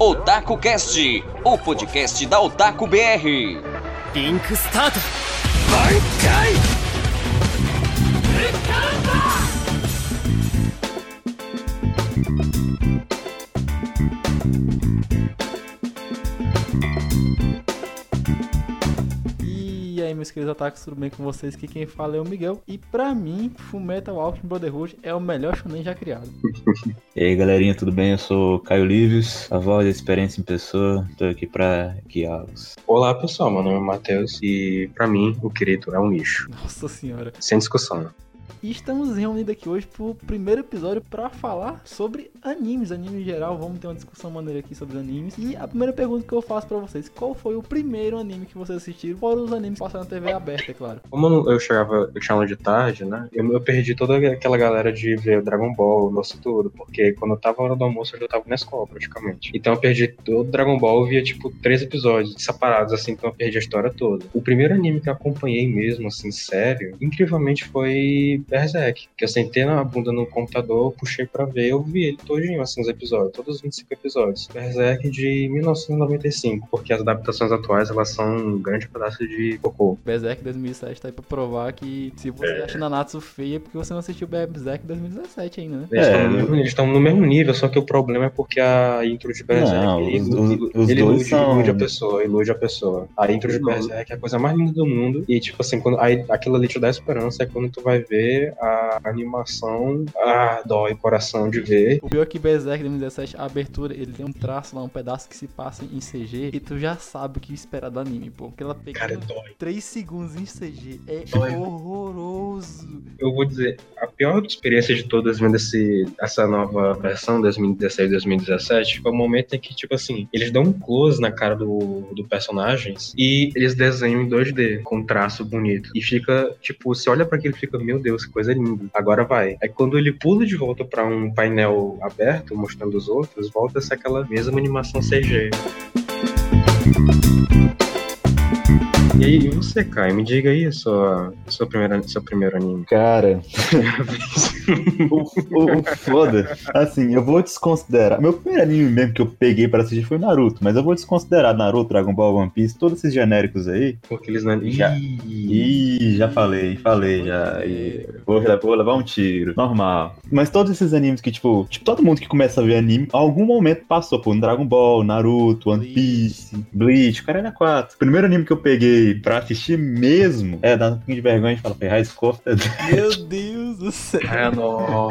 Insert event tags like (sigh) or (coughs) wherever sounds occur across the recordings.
Otaku Cast, o podcast da Otaku BR. リンクスタート挽回 meus queridos ataques, tudo bem com vocês? Aqui quem fala é o Miguel. E pra mim, Fullmetal Alchemist Brotherhood é o melhor shonen já criado. (laughs) E aí galerinha, tudo bem? Eu sou Caio Livius, a voz da experiência em pessoa, tô aqui pra guiá-los. Olá pessoal, meu nome é Matheus e pra mim o Kirito é um lixo. Nossa senhora. Sem discussão. E estamos reunidos aqui hoje pro primeiro episódio pra falar sobre animes, anime em geral. Vamos ter uma discussão maneira aqui sobre animes. E a primeira pergunta que eu faço pra vocês: qual foi o primeiro anime que vocês assistiram? Fora os animes que passaram na TV aberta, é claro. Como eu chegava, eu aula de tarde, né? Eu, eu perdi toda aquela galera de ver o Dragon Ball, Nosso Tudo, porque quando eu tava na hora do almoço eu já tava na escola praticamente. Então eu perdi todo o Dragon Ball, via tipo três episódios separados, assim, então eu perdi a história toda. O primeiro anime que eu acompanhei mesmo, assim, sério, incrivelmente foi Berserk, que eu sentei na bunda no computador, puxei pra ver, eu vi ele todinho, assim, os episódios, todos os 25 episódios. Berserk de 1995, porque as adaptações atuais, elas são um grande pedaço de cocô. Berserk 2007 tá aí pra provar que se você É. acha Nanatsu feia é porque você não assistiu Berserk 2017 ainda, né? Eles É, estão no estão no mesmo nível, só que o problema é porque a intro de Berserk Não, ele os- ilude, os- os ele dois ilude, são- ilude a pessoa, ilude a pessoa. A intro de Berserk é a coisa mais linda do mundo. E tipo assim, quando, aí, aquilo ali te dá esperança é quando tu vai ver a animação, ah, dói coração de ver. O pior é que Berserk 2017, a abertura, ele tem um traço lá, um pedaço que se passa em CG e tu já sabe o que esperar do anime, pô. Aquela Cara, pequena dói. 3 segundos em CG é Dói. horroroso. Eu vou dizer, a pior experiência de todas vendo esse, essa nova versão 2016-2017 foi o momento em que, tipo assim, eles dão um close na cara do, do personagem e eles desenham em 2D com traço bonito. E fica, tipo, você olha pra aquilo e fica, meu Deus, coisa linda. Agora vai. Aí quando ele pula de volta pra um painel aberto, mostrando os outros, volta a ser aquela mesma animação CG. E aí, você, Kai, me diga aí sua, sua primeira, seu primeiro anime. Cara, (laughs) o, o- o foda, assim, eu vou desconsiderar. Meu primeiro anime mesmo que eu peguei pra assistir foi Naruto, mas eu vou desconsiderar Naruto, Dragon Ball, One Piece, todos esses genéricos aí. Porque eles não. Já. Ih, já falei, falei já. E vou, vou levar um tiro. Normal. Mas todos esses animes que, tipo, tipo, todo mundo que começa a ver anime, em algum momento passou por Dragon Ball, Naruto, One. Piece, Bleach, caralho, é quatro. O primeiro anime que eu peguei pra assistir mesmo, é, dá um pouquinho de vergonha de falar, the Dead. Meu Deus do céu. É, não.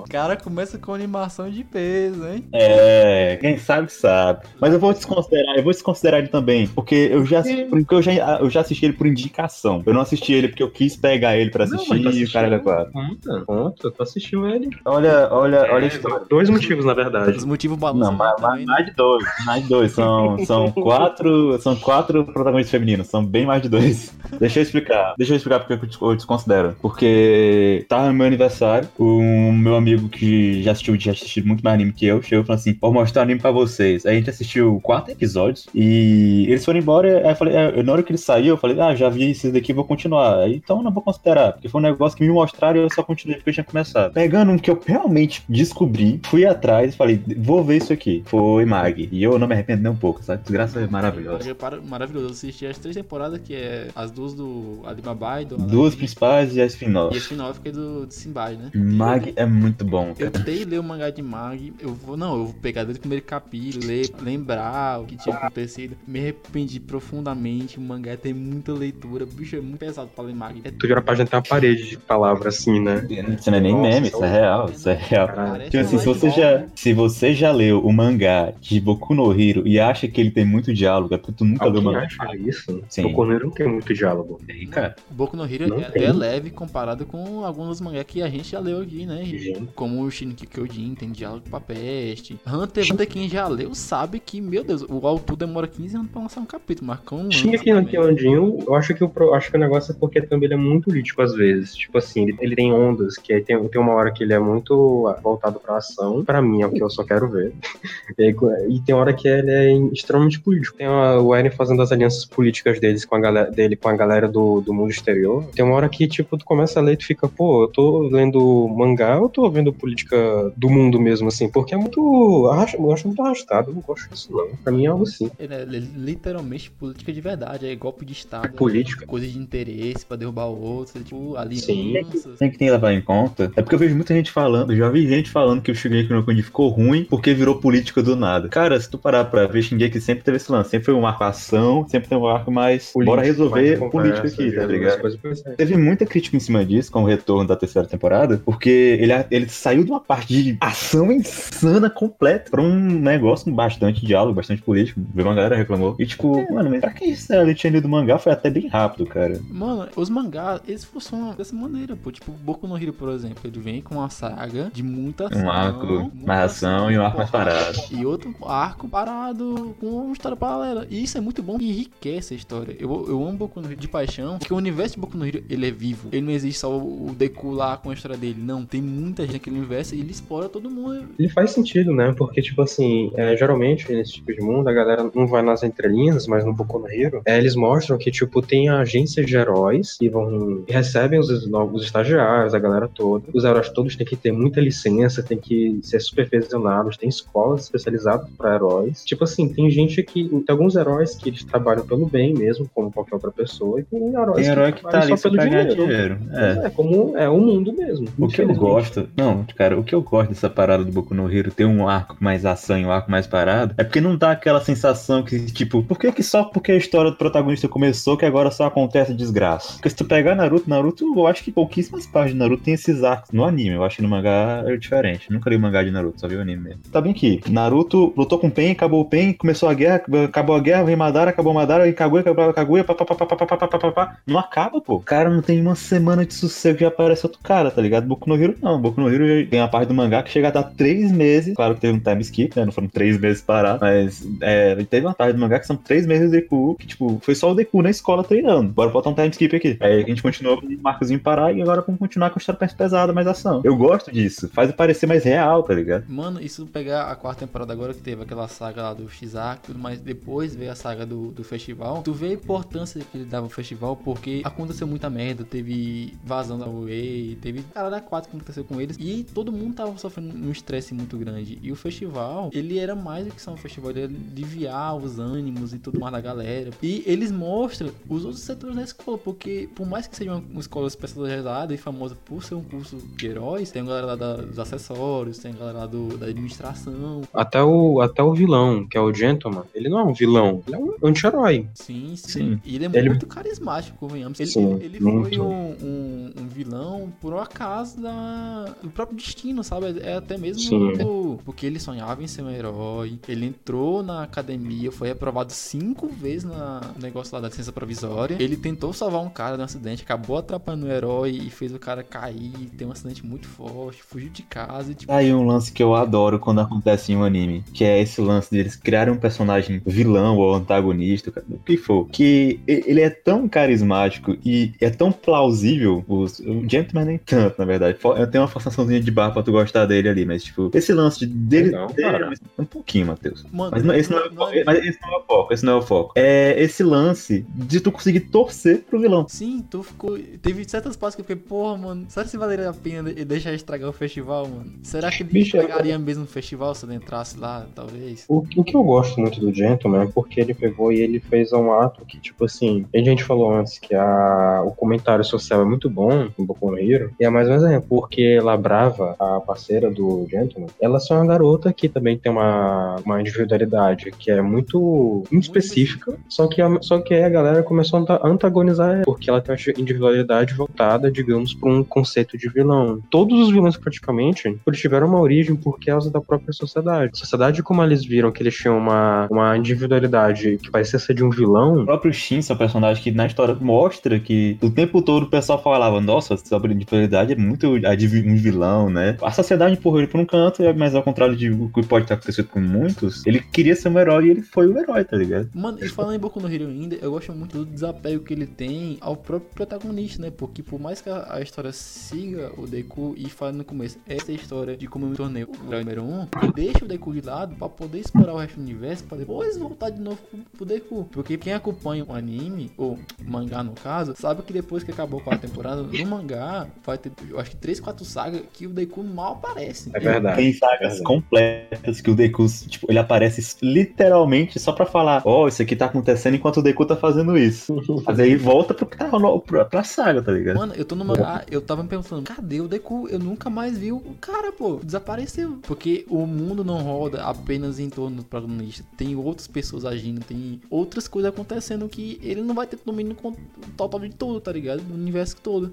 O cara começa com animação de peso, hein? É, quem sabe sabe. Mas eu vou desconsiderar, eu vou desconsiderar ele também, porque eu já, porque eu já, eu já assisti ele por indicação. Eu não assisti ele porque eu quis pegar ele pra Não, assistir mas tu e o cara quatro. Conta, conta, tu assistiu ele. Olha, olha, olha a É, história. dois motivos, na verdade. Os motivos balançam Não, mais, né? mais de dois, mais de dois. São, são quatro, são quatro protagonistas femininos, são bem mais de dois. (laughs) Deixa eu explicar, deixa eu explicar porque eu des- eu desconsidero. Porque tava no meu aniversário, um meu amigo que já assistiu, já assistiu muito mais anime que eu, chegou e falou assim, vou mostrar anime pra vocês. Aí a gente assistiu quatro episódios e eles foram embora, aí eu falei, é, na hora que ele saiu, eu falei, ah, já vi esses daqui, vou continuar. Aí, então eu não vou considerar, porque foi um negócio que me mostraram e eu só continuei porque eu tinha começado. Pegando um que eu realmente descobri, fui atrás e falei, vou ver isso aqui. Foi Mag. E eu não me arrependo nem um pouco, sabe? Desgraça é maravilhosa. Maravilhoso. Eu assisti as três temporadas, que é as duas do Alibaba e do Duas Aladdin. principais e a E a spin-off. spin-off que é do, do Sinbad, né? Mag é muito bom, Eu cara. tentei ler o mangá de Mag, eu vou, não, eu vou pegar desde o primeiro capítulo, ler, lembrar o que tinha acontecido. Me arrependi profundamente, o mangá tem muita leitura, bicho, é muito pesado pra ler Mag. É Tu a página tem uma parede de palavras assim, né? Isso não é nem Nossa, meme, isso é real, isso é real. Caralho. Tipo assim, se você, já, se você já leu o mangá de Boku no Hero e acha que ele tem muito diálogo, é porque tu nunca leu o Alguém mangá. acha isso? Sim. O Corneiro não tem muito diálogo. Aí, cara. Boku no Hero Não é, tem. é leve comparado com alguns dos mangás que a gente já leu aqui, né? Sim. Como o Shinki Kyojin tem diálogo pra peste. Hunter, Hunter, quem já leu sabe que, meu Deus, o autor demora 15 anos pra lançar um capítulo, mas com um Xinga lança aqui no. Kyojin, eu acho que, o, acho que o negócio é porque também ele é muito político às vezes. Tipo assim, ele, ele tem ondas, que aí tem, tem uma hora que ele é muito ah, voltado pra ação. Pra mim, é o que eu só quero ver. (laughs) E, e tem hora que ele é extremamente político. Tem a- o Eren fazendo as alianças políticas deles com a galera, dele com a galera do, do mundo exterior. Tem uma hora que, tipo, tu começa a ler e tu fica, pô, eu tô lendo mangá ou tô vendo política do mundo mesmo, assim? Porque é muito. acho- eu acho muito arrastado, eu não gosto disso não. Pra mim é algo assim. Ele é literalmente política de verdade, é golpe de Estado. É política. Coisa de interesse pra derrubar o outro, tipo, Sim. alianças. Tem que tem que levar em conta. É porque eu vejo muita gente falando, já vi gente falando que o Shingeki no Kyojin ficou ruim porque virou política do nada. Cara, se tu parar pra ver, Shingeki sempre teve esse lance. Sempre foi um arco ação, sempre teve um arco mais. Bora resolver mais política aqui, tá ligado? é. Teve muita crítica em cima disso com o retorno da terceira temporada, porque ele, ele saiu de uma parte de ação insana completa pra um negócio com bastante diálogo, bastante político. Viu uma galera reclamou. E tipo, mano, mas pra que isso? A tinha lido o mangá foi até bem rápido, cara. Mano, os mangás, eles funcionam dessa maneira, pô. Tipo, Boku no Hero, por exemplo, ele vem com uma saga de muita ação. Um arco muita mais ação e um arco mais parado. E outro arco parado com uma história paralela. E isso é muito bom e enriquece a história. Eu, eu amo Boku no Hero de paixão, porque o universo de Boku no Hero, ele é vivo. Ele não existe só o Deku lá com a história dele. Não, tem muita gente naquele universo e ele explora todo mundo. Ele faz sentido, né? Porque, tipo assim, é, geralmente nesse tipo de mundo, a galera não vai nas entrelinhas, mas no Boku no Hero, é, eles mostram que, tipo, tem agências de heróis que vão recebem os novos estagiários, a galera toda. Os heróis todos têm que ter muita licença, tem que ser supervisionados, tem escolas especializadas para heróis. Tipo assim, tem gente que. Tem alguns heróis que eles trabalham pelo bem mesmo, como qualquer outra pessoa, e tem heróis Tem herói que tá trabalham ali só pra ganhar dinheiro. dinheiro. É. É, como é o mundo mesmo. O que eu gosto, não, cara, o que eu gosto dessa parada do Boku no Hero ter um arco mais ação e um arco mais parado, é porque não dá aquela sensação que, tipo, por que, que só porque a história do protagonista começou que agora só acontece desgraça? Porque se tu pegar Naruto, Naruto, eu acho que pouquíssimas partes de Naruto tem esses arcos no anime. Eu acho que no mangá é diferente. Nunca li o mangá de Naruto, só vi o anime mesmo. Tá bem que Naruto lutou com o Pen, acabou o Pen, começou a guerra, acabou a guerra, vem Madara, acabou Madara, e Kaguya, acabou trabalha com agulha, papapá, não acaba, pô. Cara não tem uma semana de sossego que já aparece outro cara, tá ligado? Boku no Hiro não. Boku no Hiro tem uma parte do mangá que chega a dar três meses. Claro que teve um time skip, né? Não foram três meses parar, mas é, teve uma parte do mangá que são três meses de Deku, que tipo, foi só o Deku na escola treinando. Bora botar um time skip aqui. Aí a gente continuou com o Marcozinho parar e agora vamos continuar com a história mais pesada, mais ação. Eu gosto disso. Faz parecer mais real, tá ligado? Mano, isso pegar a quarta temporada agora que teve aquela saga lá do Shizaki mas tudo mais, depois veio a saga do, do festival, tu vê a importância que ele dava ao festival, porque aconteceu muita merda, teve vazão da Way, teve cara da 4 que aconteceu com eles, e todo mundo tava sofrendo um estresse muito grande. E o festival, ele era mais do que só um festival, ele era aliviar os ânimos e tudo mais da galera. E eles mostram os outros setores da escola, porque por mais que seja uma, uma escola especializada e famosa por ser um curso de heróis, tem a galera lá da- dos acessórios, tem a galera lá do, da administração. Até o, até o vilão, que é o Gentleman, ele não é um vilão, ele é um anti-herói. Sim, sim. E ele é Ele- muito carismático, convenhamos. Ele, Sim, ele foi muito. um, um, um vilão por um acaso da, do próprio destino, sabe? É até mesmo do- porque ele sonhava em ser um herói. Ele entrou na academia, foi reprovado cinco vezes na- no negócio lá da licença provisória. Ele tentou salvar um cara de um acidente, acabou atrapalhando o herói e fez o cara cair, ter um acidente muito forte, fugiu de casa e tipo. Aí um lance que eu adoro quando acontece em um anime, que é esse lance deles criarem um personagem vilão ou antagonista, o que for, que e- ele é tão carismático e é tão plausível, os, o Gentleman nem tanto, na verdade. Eu tenho uma forçaçãozinha de barra pra tu gostar dele ali, mas tipo, esse lance de- dele, Legal, dele cara. um pouquinho, Matheus. Mano, Mas não, esse não, é o foco, mas esse não é o foco, esse não é o foco. É esse lance de tu conseguir torcer pro vilão. Sim, tu ficou. Teve certas partes que eu fiquei, porra, mano, será que valeria a pena de- deixar estragar o festival, mano? Será que ele Bicho, estragaria mesmo o festival se ele entrasse lá, talvez? O, o que eu gosto muito do Gentleman é porque ele pegou e ele fez um ato que, tipo assim, a gente falou antes que a, o comentário social é muito bom em Boku no Hero, e é mais um exemplo, porque Labrava, a parceira do Gentleman, ela só é uma garota que também tem uma, uma individualidade que é muito, muito específica, só que, a, só que aí a galera começou a anta- antagonizar ela, porque ela tem uma individualidade voltada, digamos, para um conceito de vilão. Todos os vilões, praticamente, eles tiveram uma origem por causa da própria sociedade. A sociedade, como eles viram que eles tinham uma, uma individualidade que parecia ser de um vilão, O próprio Shin, seu personagem que na história mostra que o tempo todo o pessoal falava, nossa, sobre individualidade é muito vi- um vilão, né? A sociedade empurrou ele por um canto, mas ao contrário de o que pode ter acontecido com muitos, ele queria ser um herói e ele foi o herói, tá ligado? Mano, e falando em Boku no Hero ainda, eu gosto muito do desapego que ele tem ao próprio protagonista, né? Porque por mais que a, história siga o Deku e fale no começo, essa é história de como eu me tornei o número 1, um, deixa o Deku de lado pra poder explorar o resto do universo, pra depois voltar de novo pro, pro Deku. Porque quem acompanha o anime, ou mangá no caso, sabe que depois que acabou a quarta temporada, no mangá vai ter, eu acho que 3, 4 sagas que o Deku mal aparece. é verdade. Tem sagas verdade. completas que o Deku, tipo, ele aparece literalmente só pra falar, ó, oh, isso aqui tá acontecendo enquanto o Deku tá fazendo isso. (laughs) Mas aí volta pro, pra, pra saga, tá ligado? Mano, eu tô no mangá, eu tava me pensando, cadê o Deku? Eu nunca mais vi o cara, pô, desapareceu. Porque o mundo não roda apenas em torno do protagonista. Tem outras pessoas agindo, tem outras coisas acontecendo que ele não vai ter domínio total de tudo, tá ligado? Do universo todo.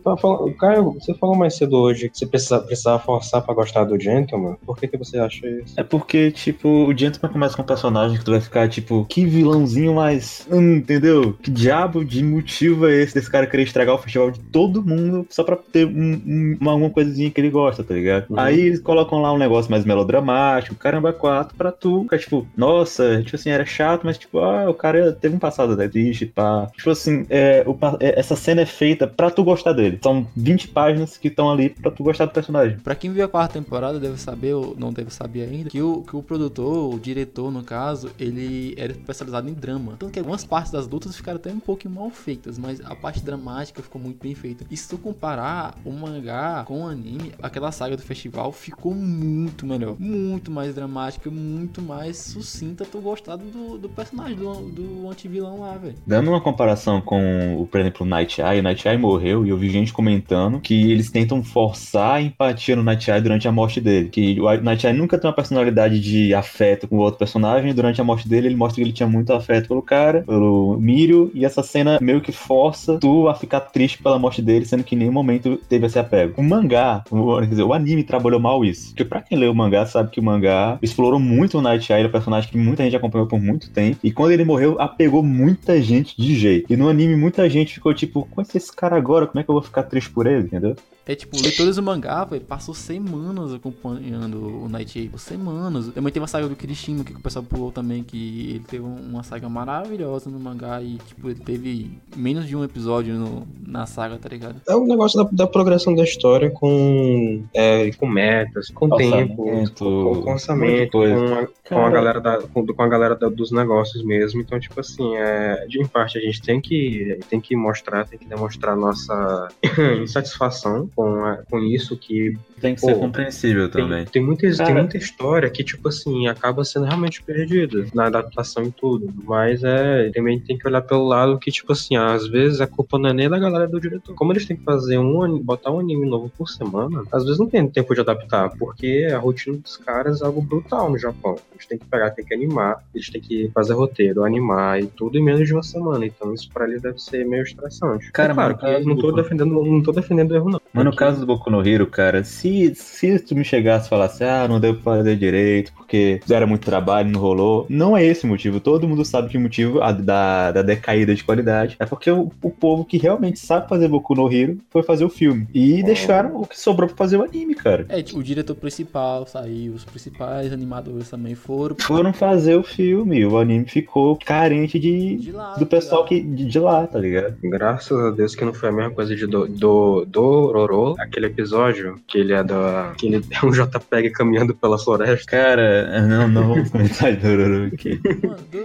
Caio, você falou mais cedo hoje que você precisava, precisava forçar pra gostar do Gentleman. Por que, que você acha isso? É porque, tipo, o Gentleman começa com um personagem que tu vai ficar, tipo, que vilãozinho mais. Hum, entendeu? Que diabo de motivo é esse desse cara querer estragar o festival de todo mundo só pra ter um, um, uma, alguma coisinha que ele gosta, tá ligado? Uhum. Aí eles colocam lá um negócio mais melodramático, caramba, quatro, pra tu ficar, tipo, nossa, tipo assim, era chato, mas tipo, ah, o cara teve um passado né, pá. Tipo assim, é, o, é, essa cena é feita pra tu gostar dele. São 20 páginas que estão ali pra tu gostar do personagem. Pra quem viu a quarta temporada, deve saber, ou não deve saber ainda, que o, que o produtor, o diretor, no caso, ele era especializado em drama. Tanto que algumas partes das lutas ficaram até um pouco mal feitas, mas a parte dramática ficou muito bem feita. E se tu comparar o mangá com o anime, aquela saga do festival ficou muito melhor. Muito mais dramática, muito mais sucinta. Tu gostado do, do personagem, do, do antivilão lá, velho. Dando uma comparação com, por exemplo, o Night Eye, o Night Eye morreu e eu vi gente comentando que eles tentam forçar a empatia no Night Eye durante a morte dele. Que o Night Eye nunca tem uma personalidade de afeto com o outro personagem. Durante a morte dele, ele mostra que ele tinha muito afeto pelo cara, pelo Mirio. E essa cena meio que força tu a ficar triste pela morte dele, sendo que em nenhum momento teve esse apego. O mangá, o, quer dizer, o anime trabalhou mal isso. Porque pra quem lê o mangá, sabe que o mangá explorou muito o Night Eye, o personagem que muita gente acompanhou por muito tempo. E quando ele morreu, apegou muita gente de jeito. E no anime, muita gente ficou tipo, com esse cara agora, como é que eu vou ficar triste por ele, entendeu? É tipo, leitores do mangá, velho, passou semanas acompanhando o Night Age, semanas. Também teve a saga do Kirishima, que o pessoal pulou também, que ele teve uma saga maravilhosa no mangá e, tipo, ele teve menos de um episódio no, na saga, tá ligado? É um negócio da, da progressão da história com, é, com metas, com tempo, com, com orçamento, com a, com a galera, da, com, com a galera da, dos negócios mesmo. Então, tipo assim, é, de em parte a gente tem que, tem que mostrar, tem que demonstrar nossa (coughs) insatisfação com, a, com isso que tem que Pô, ser compreensível tem, também. Tem muita, tem muita história que, tipo assim, acaba sendo realmente perdida na adaptação e tudo. Mas é, também tem que olhar pelo lado que, tipo assim, às vezes a culpa não é nem da galera do diretor. Como eles têm que fazer um botar um anime novo por semana, às vezes não tem tempo de adaptar, porque a rotina dos caras é algo brutal no Japão. Eles têm que pegar, tem que animar, eles têm que fazer roteiro, animar e tudo em menos de uma semana. Então isso pra eles deve ser meio estressante. Cara, é claro que não tô, defendendo, não tô defendendo erro, não. Mas no caso do Boku no Hero, cara, se se, tu me chegasse e falasse, ah, não deu pra fazer direito, porque era muito trabalho, não rolou, não é esse o motivo. Todo mundo sabe que o motivo da, da decaída de qualidade é porque o, o povo que realmente sabe fazer Boku no Hero foi fazer o filme. E oh. deixaram o que sobrou pra fazer o anime, cara. É, tipo, o diretor principal saiu, os principais animadores também foram. Foram fazer o filme, o anime ficou carente de, de lá, do pessoal que, de, de, lá, tá ligado? Graças a Deus que não foi a mesma coisa de do, do, do Rorô, aquele episódio que ele é da. que ele é um (laughs) JPEG caminhando pela floresta. Cara, não, não vamos comentar de (laughs) Dororo aqui.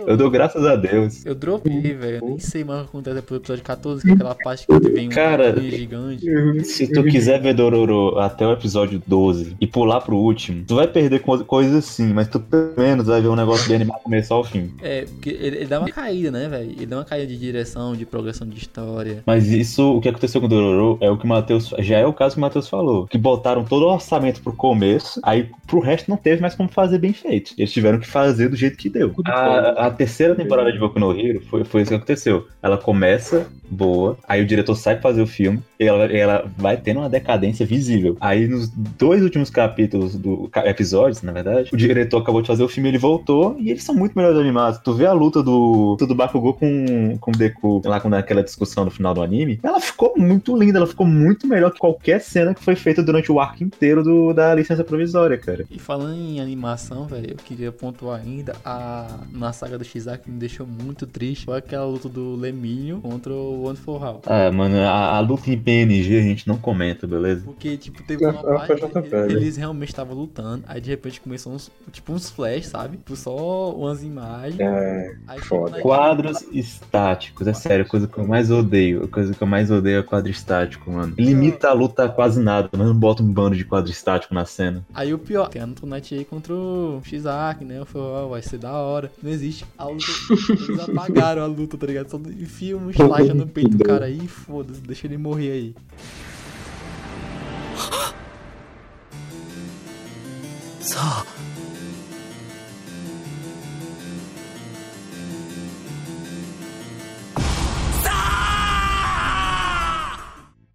eu dou graças a Deus. Eu dropei, velho. Nem sei mais o que acontece pro episódio 14, que é aquela parte que vem um Cara, gigante. Se tu quiser ver Dororo até o episódio 12 e pular pro último, tu vai perder coisas assim, mas tu pelo menos vai ver um negócio bem animado começar ao fim. É, porque ele, ele dá uma caída, né, velho? Ele dá uma caída de direção, de progressão de história. Mas isso, o que aconteceu com o Dororo é o que o Matheus. Já é o caso que o Matheus falou. Que botaram todo o orçamento pro começo, aí pro resto não teve mais como fazer bem feito. Eles tiveram que fazer do jeito que deu. A, a terceira temporada de Boku no Hero foi, foi isso que aconteceu. Ela começa boa, aí o diretor sai pra fazer o filme, e ela, ela vai tendo uma decadência visível. Aí nos dois últimos capítulos do episódios, na verdade, o diretor acabou de fazer o filme, ele voltou e eles são muito melhores animados. Tu vê a luta do, do Bakugou com, com o Deku lá com aquela discussão no final do anime, ela ficou muito linda, ela ficou muito melhor que qualquer cena que foi feita durante o arco inteiro do, da licença provisória, cara. E falando em animação, velho, eu queria pontuar ainda a na saga do Shizaki me deixou muito triste foi aquela luta do Lemilho contra o One for All. Ah, mano, a, a luta em PNG a gente não comenta, beleza? Porque, tipo, teve É, uma é, parte eles realmente estavam lutando, aí de repente começou uns, tipo, uns flash, sabe? Tipo, só umas imagens. É, Aí, tipo, foda. na- Quadros estáticos, é sério, a coisa que eu mais odeio. A coisa que eu mais odeio é quadro estático, mano. Limita a luta a quase nada, mas não bota um bando de quadro estático na cena. Aí o pior, tem a Antoinette aí contra o Shizaki, né? Eu falei, ó, vai ser da hora. Não existe. A luta, eles (laughs) apagaram a luta, tá ligado? Só enfia um slash no peito do cara aí, foda-se, deixa ele morrer aí. O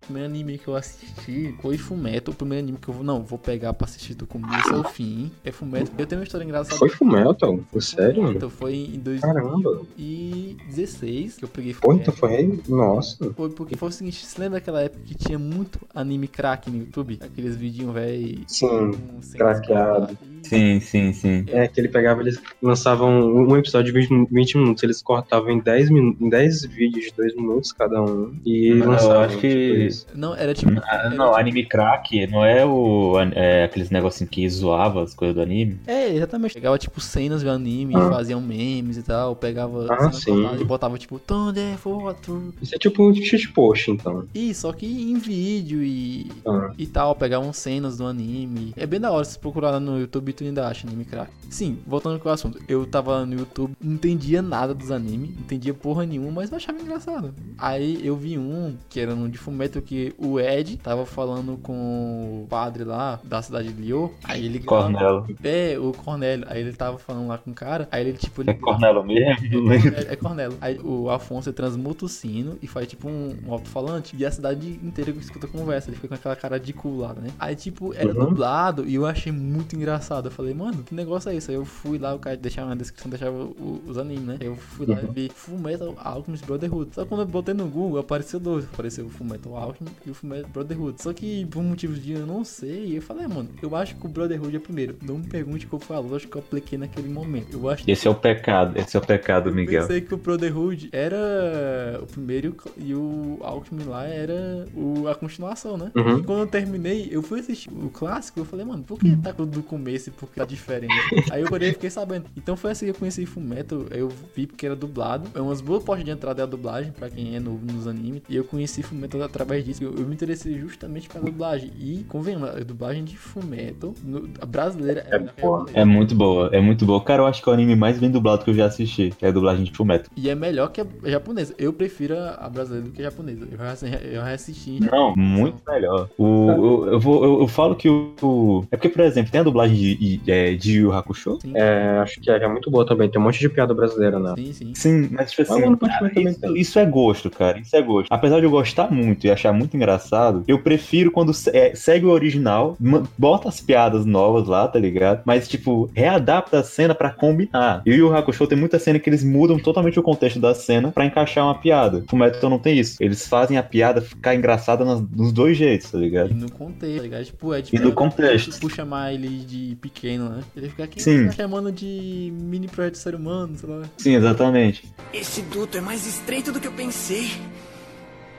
primeiro anime que eu assisti foi Fumeto. O primeiro anime que eu vou, não, vou pegar pra assistir do começo ao fim. É Fumeto. Eu tenho uma história engraçada. Foi Fullmetal? Foi sério? Então foi em Caramba. 2016 que eu peguei Pô, Fullmetal. então foi. Nossa. Foi porque foi o seguinte, você lembra daquela época que tinha muito anime crack no YouTube? Aqueles vidinhos, velho. Sim. craqueado. Sim, sim, sim. É que ele pegava, eles lançavam um episódio de 20 20 minutos, eles cortavam em 10, minu- em 10 vídeos de 2 minutos cada um. E Não, eu lançavam. acho que- tipo isso. Não, era tipo. Ah, era Não, tipo- anime crack não é o é, aqueles negocinhos que zoava as coisas do anime. É, exatamente. Pegava, tipo, cenas do anime, Ah. faziam memes e tal. Pegava Ah, sim. e botava, tipo, Thunder True. Isso é tipo um shit post, então. E só que em vídeo e, Ah. e tal, pegavam cenas do anime. É bem da hora se procurar lá no YouTube tu ainda acha anime crack. Sim, voltando com o assunto. Eu tava no YouTube, não entendia nada dos animes, não entendia porra nenhuma, mas eu achava engraçado. Aí eu vi um, que era um de Fumeto, que o Ed tava falando com o padre lá da cidade de Lyon. Aí ele Cornelo. É, o Cornélio. Aí ele tava falando lá com o cara. Aí ele, tipo, ele. É Cornelo mesmo? (laughs) É, é Cornelo. Aí o Afonso transmuta o sino e faz tipo um, um alto-falante. E a cidade inteira escuta a conversa. Ele fica com aquela cara de cu lá, né? Aí, tipo, era Uhum. dublado e eu achei muito engraçado. Eu falei, mano, que negócio é isso? Aí eu fui lá, o cara deixava na descrição, deixava o- os animes, né? Eu fui lá Uhum. e vi Fullmetal Alchemist Brotherhood. Só que quando eu botei no Google, apareceu dois. Apareceu o Fullmetal Alchemist e o Fullmetal Brotherhood. Só que por motivos de eu não sei, eu falei, ah, mano, eu acho que o Brotherhood é primeiro. Não me pergunte qual foi a lógica que eu apliquei naquele momento. Eu acho Esse é o pecado, esse é o pecado, eu Miguel. pensei que o Brotherhood era o primeiro e o Alchemy lá era o, a continuação, né? Uhum. E quando eu terminei, eu fui assistir o clássico, eu falei, mano, por que tá tudo do começo e por que tá diferente? (laughs) Aí eu parei e fiquei sabendo. Então foi assim que eu conheci Fullmetal, eu vi porque era dublado. É umas boas portas de entrada é a dublagem, pra quem é novo nos animes. E eu conheci Fullmetal através disso. Eu, eu me interessei justamente pela dublagem. E, convenhamos, a dublagem de Fullmetal, no- a brasileira É a boa. É muito boa, é muito boa. Cara, eu acho que é o anime mais bem dublado que eu já assisti, que é a dublagem de Fullmetal. E é melhor que a japonesa. Eu prefiro a brasileira do que a japonesa. Eu já, eu já assisti. Não, muito melhor. O, eu, eu, vou, eu, eu falo que o, o- É porque, por exemplo, tem a dublagem de, de, é, de Yu Yu Hakusho? Sim, É, acho que é, é muito boa também. Tem um monte de piada brasileira, né? sim, sim. Sim, mas tipo assim, cara, Man também isso, isso é gosto, cara. Isso é gosto. Apesar de eu gostar muito e achar muito engraçado, eu prefiro quando é, segue o original, bota as piadas novas lá, tá ligado? Mas, tipo, readapta a cena pra combinar. E o Yu Hakusho tem muita cena que eles mudam totalmente o contexto da cena pra encaixar uma piada. Fullmetal não tem isso. Eles fazem a piada ficar engraçada nos dois jeitos, tá E ligado? no contexto, tá ligado? Tipo, é E tipo. no contexto. Por chamar ele de pequeno, né? Ele fica aqui Sim. chamando de mini projeto ser humano, sei lá. Sim, exatamente. Esse duto é mais estreito do que eu pensei.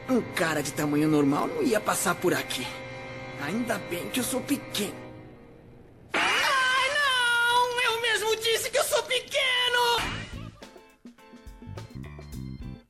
Um cara de tamanho normal não ia passar por aqui. Ainda bem que eu sou pequeno. Ai,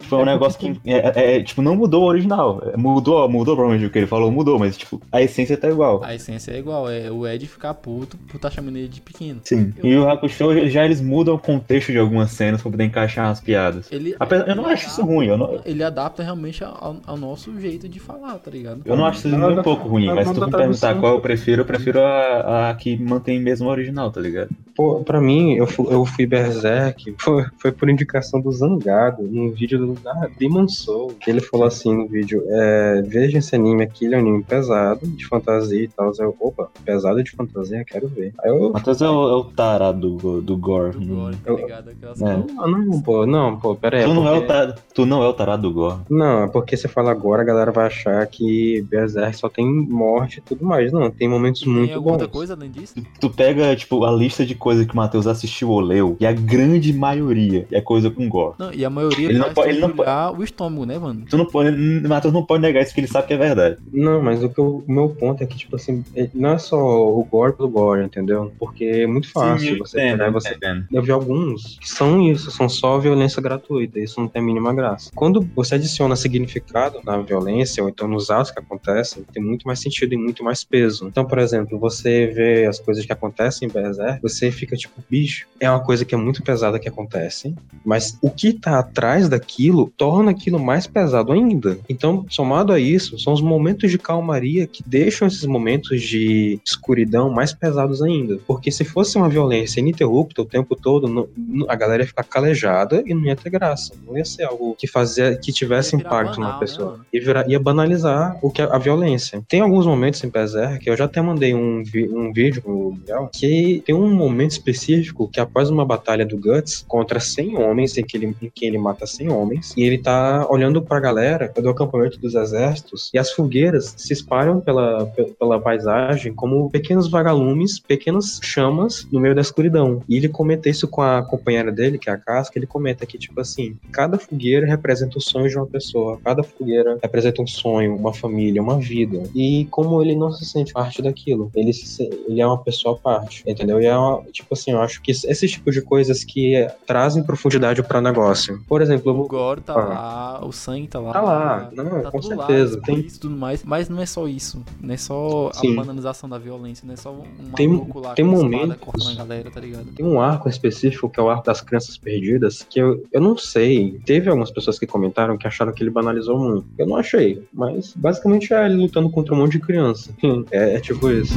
Foi um negócio que, é, é, é, tipo, não mudou o original. É, Mudou, mudou provavelmente o que ele falou, mudou, mas, tipo, a essência tá igual. A essência é igual, é o Ed ficar puto por estar chamando ele de pequeno. Sim. E o Hakusho, já eles mudam o contexto de algumas cenas pra poder encaixar as piadas. Ele, Apesar- eu não ele acho isso ruim, eu não- Ele adapta realmente ao, ao nosso jeito de falar, tá ligado? Eu não acho isso nem um pouco ruim, mas se tu me perguntar qual eu prefiro, eu prefiro a, a que mantém mesmo o original, tá ligado? Pô, pra mim, eu fui, eu fui Berserk, foi, foi por indicação do Zangado, num vídeo do ah, Demon Soul. que Ele falou assim no vídeo: é, Veja esse anime aqui, ele é um anime pesado, de fantasia e tal. Eu, opa, pesado de fantasia, quero ver. Aí eu. Matheus é o, é o tarado do, do Gore. Do Gore, tá ligado? Aquelas É. coisas. Ah, não, pô, não, pô, pera aí. Tu, não é o porque- tarado, tu não é o tarado do Gore. Não, é porque você fala agora, a galera vai achar que Berserk só tem morte e tudo mais. Não, tem momentos Tem muito bons. outra coisa além disso? Tu pega, tipo, a lista de coisas que o Matheus assistiu ou leu, e a grande maioria é coisa com Gore. Não, e a maioria Ele não, pode, ele tudo não pode- o estômago, né, mano? Tu não pode, Matheus não pode negar isso que ele sabe que é verdade. Não, mas o, que eu- o meu ponto é que, tipo assim, é- não é só o gore pelo gore, entendeu? Porque é muito fácil eu você entendo, eu você entendo. Eu vi alguns que são isso, são só violência gratuita, isso não tem a mínima graça. Quando você adiciona significado na violência, ou então nos atos que acontecem, tem muito mais sentido e muito mais peso. Então, por exemplo, você vê as coisas que acontecem em Berserk, você fica tipo, bicho, é uma coisa que é muito pesada que acontece, mas o que tá atrás daquilo torna aquilo mais pesado ainda. Então, somado a isso, são os momentos de calmaria que deixam esses momentos de escuridão mais pesados ainda. Porque se fosse uma violência ininterrupta o tempo todo, não- a galera ia ficar calejada e não ia ter graça. Não ia ser algo que fazia, que tivesse impacto banal, na né, pessoa. mano? ia, virar- ia banalizar o que é a violência. Tem alguns momentos em Berserk, que eu já até mandei um, vi- um vídeo pro Miguel, que tem um momento específico que após uma batalha do Guts contra 100 homens, em que ele, em que ele mata 100 homens, e ele tá olhando pra galera do acampamento dos exércitos, e as fogueiras se espalham pela, pe- pela paisagem como pequenos vagalumes, pequenas chamas no meio da escuridão. E ele comenta isso com a companheira dele, que é a Casca, ele comenta que, tipo assim, cada fogueira representa o sonho de uma pessoa, cada fogueira representa um sonho, uma família, uma vida. E como ele não se sente parte daquilo, ele, se ele é uma pessoa à parte, entendeu? E é uma, tipo assim, eu acho que esse tipo de coisas que trazem profundidade para negócio. Por exemplo, O tá Ah. lá, o sangue tá lá. Tá lá, não, tá com certeza, Lá, tem- isso tudo mais. Mas não é só isso. Não é só Sim. a banalização da violência, não é só um Tem- maluco lá tem com momentos- galera, tá ligado? Tem um arco específico que é o arco das crianças perdidas, que eu, eu não sei. Teve algumas pessoas que comentaram que acharam que ele banalizou muito. Eu não achei, mas basicamente é ele lutando contra um monte de criança. (laughs) É, é tipo isso.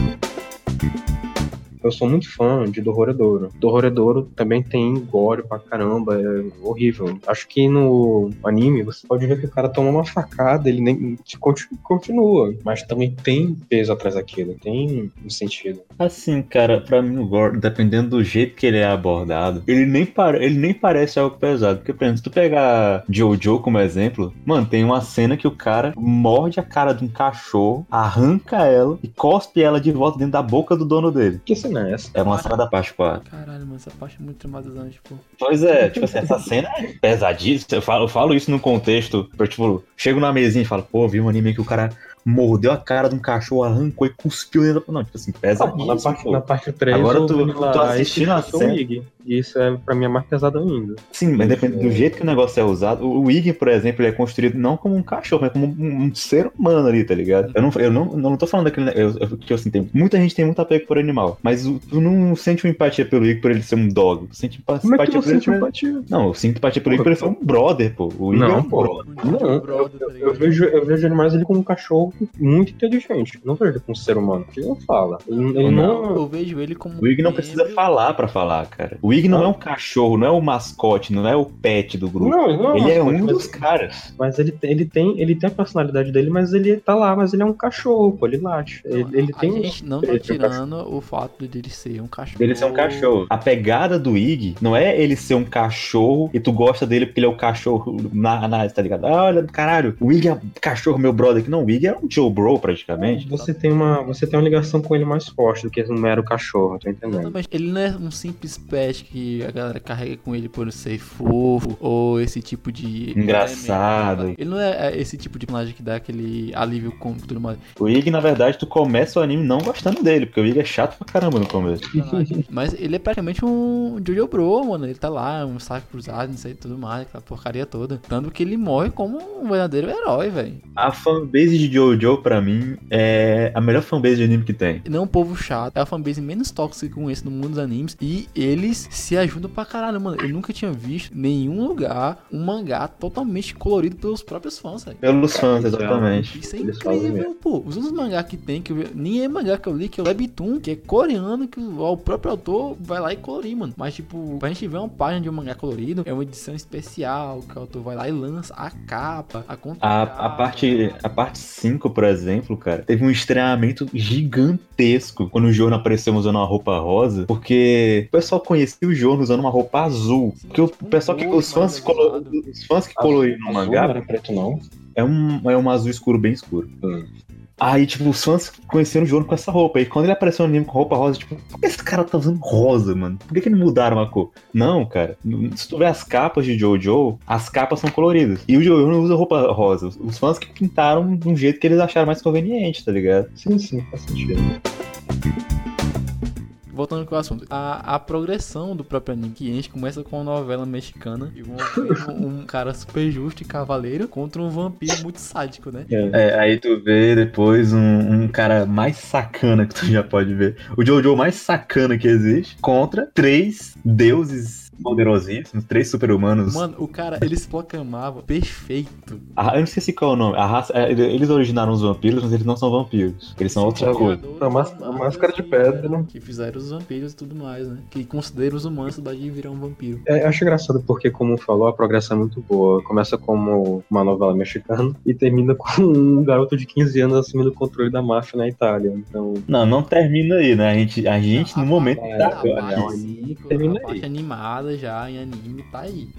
Eu sou muito fã de Dorroredouro. Dorroredouro também tem gore pra caramba, é horrível. Acho que no anime você pode ver que o cara toma uma facada, ele nem conti- continua, mas também tem peso atrás daquilo, tem um sentido. Assim, cara, pra mim o Gore, dependendo do jeito que ele é abordado, ele nem, pare- ele nem parece algo pesado. Porque, por exemplo, se tu pegar Jojo como exemplo, mano, tem uma cena que o cara morde a cara de um cachorro, arranca ela e cospe ela de volta dentro da boca do dono dele. Que cena é essa? É uma cena da parte 4. Caralho, mano, essa parte é muito traumatizante, pô. Pois é, tipo assim, essa cena é pesadíssima. Eu falo, eu falo isso no contexto, eu, tipo, chego na mesinha e falo, pô, vi um anime que o cara mordeu a cara de um cachorro, arrancou e cuspiu dentro. Não, tipo assim, na, pesadíssimo. parte, pô. na parte 3, Agora tu- tu assistindo a cena-. E isso é, pra mim é mais pesado ainda. Sim, mas depende do jeito que o negócio é usado. O Ig, por exemplo, ele é construído não como um cachorro, mas como um, um ser humano ali, tá ligado? Eu não, eu não, eu não tô falando daquele. Eu, eu, que assim, tem, muita gente tem muito apego por animal, mas tu não sente uma empatia pelo Ig por ele ser um dog. Tu sente empa- Como é que empatia você por ele. por empatia? Não, eu sinto empatia pelo Ig por ele ser um brother, pô. O Ig Não, é um pô. brother. Não, brother, Eu ligado? vejo, eu vejo animais ele como um cachorro muito inteligente. Não vejo ele como um ser humano. Ele não fala. Ele, ele Não, não. eu vejo ele como. O Ig não precisa falar pra falar, cara. O Ig não Ah. é um cachorro, não é o mascote, não é o pet do grupo. Não, ele não ele é mascote, um mas- dos caras. Mas ele, tem- ele tem, ele tem a personalidade dele, mas ele tá lá, mas ele é um cachorro, pô, ele late. Não, Ele, ele a tem. gente não tá ele um tirando o fato dele ser um cachorro. Dele ser um cachorro. A pegada do Ig não é ele ser um cachorro e tu gosta dele porque ele é o cachorro na, na tá ligado? Ah, olha, caralho, o Ig é cachorro, meu brother aqui. Não, o Ig é um Joe Bro praticamente. Você tem, uma, você tem uma ligação com ele mais forte do que um mero cachorro, tá entendendo? Exatamente. Ele não é um simples pet que a galera carrega com ele por ser fofo ou esse tipo de. Engraçado. Ele não é esse tipo de personagem que dá aquele alívio cômico e tudo mais. O Ig, na verdade, tu começa o anime não gostando dele, porque o Ig é chato pra caramba no começo. (laughs) Mas ele é praticamente um Jojo Bro, mano. Ele tá lá, um saco cruzado, não sei tudo mais, aquela porcaria toda. Tanto que ele morre como um verdadeiro herói, velho. A fanbase de Jojo, pra mim, é a melhor fanbase de anime que tem. Não é um povo chato, é a fanbase menos tóxica que conheço no mundo dos animes. E eles se ajudam pra caralho, mano. Eu nunca tinha visto em nenhum lugar um mangá totalmente colorido pelos próprios fãs, velho. Pelos fãs, exatamente. Isso é Eles incrível, pô. Os outros mangá que tem, que eu vi, nem é mangá que eu li, que é o Webtoon, que é coreano, que o, o próprio autor vai lá e colorir, mano. Mas, tipo, pra gente ver uma página de um mangá colorido, é uma edição especial, que o autor vai lá e lança a capa, a conta. A, a parte a parte 5, por exemplo, cara, teve um estranhamento gigantesco quando o Jorno apareceu usando uma roupa rosa, porque o pessoal conhecia o Jorno usando uma roupa azul. Porque o pessoal que os fãs que colo- os fãs que coloriram no Azul, mangá Não era preto, não. é um é um azul escuro bem escuro. Hum. Aí, tipo, os fãs conheceram o Jono com essa roupa. E quando ele apareceu no anime com roupa rosa, tipo, por que esse cara tá usando rosa, mano? Por que, que não mudaram a cor? Não, cara. Se tu ver as capas de Jojo, as capas são coloridas. E o Jojo não usa roupa rosa. Os fãs que pintaram de um jeito que eles acharam mais conveniente, tá ligado? Sim, sim, faz sentido. Voltando com o assunto, a, a progressão do próprio anime que enche começa com uma novela mexicana de um, um, cara super justo e cavaleiro contra um vampiro muito sádico, né? É, aí tu vê depois um, um cara mais sacana que tu já pode ver. O Jojo mais sacana que existe contra três deuses poderosíssimos, três super-humanos. Mano, o cara, ele se proclamava perfeito. Ah, eu não esqueci qual é o nome. A raça, é, eles originaram os vampiros, mas eles não são vampiros. Eles são outra coisa. A más- a máscara de pedra, né? Que fizeram os vampiros e tudo mais, né? Que consideram os humanos de virar um vampiro. É, eu acho engraçado porque, como falou, a progressão é muito boa. Começa como uma novela mexicana (laughs) e termina com um garoto de 15 anos assumindo o controle da máfia na Itália. Então, Não, não termina aí, né? A gente, a gente no momento, tá, a, parte, olha, assim, termina a parte aí. animada já em anime tá aí.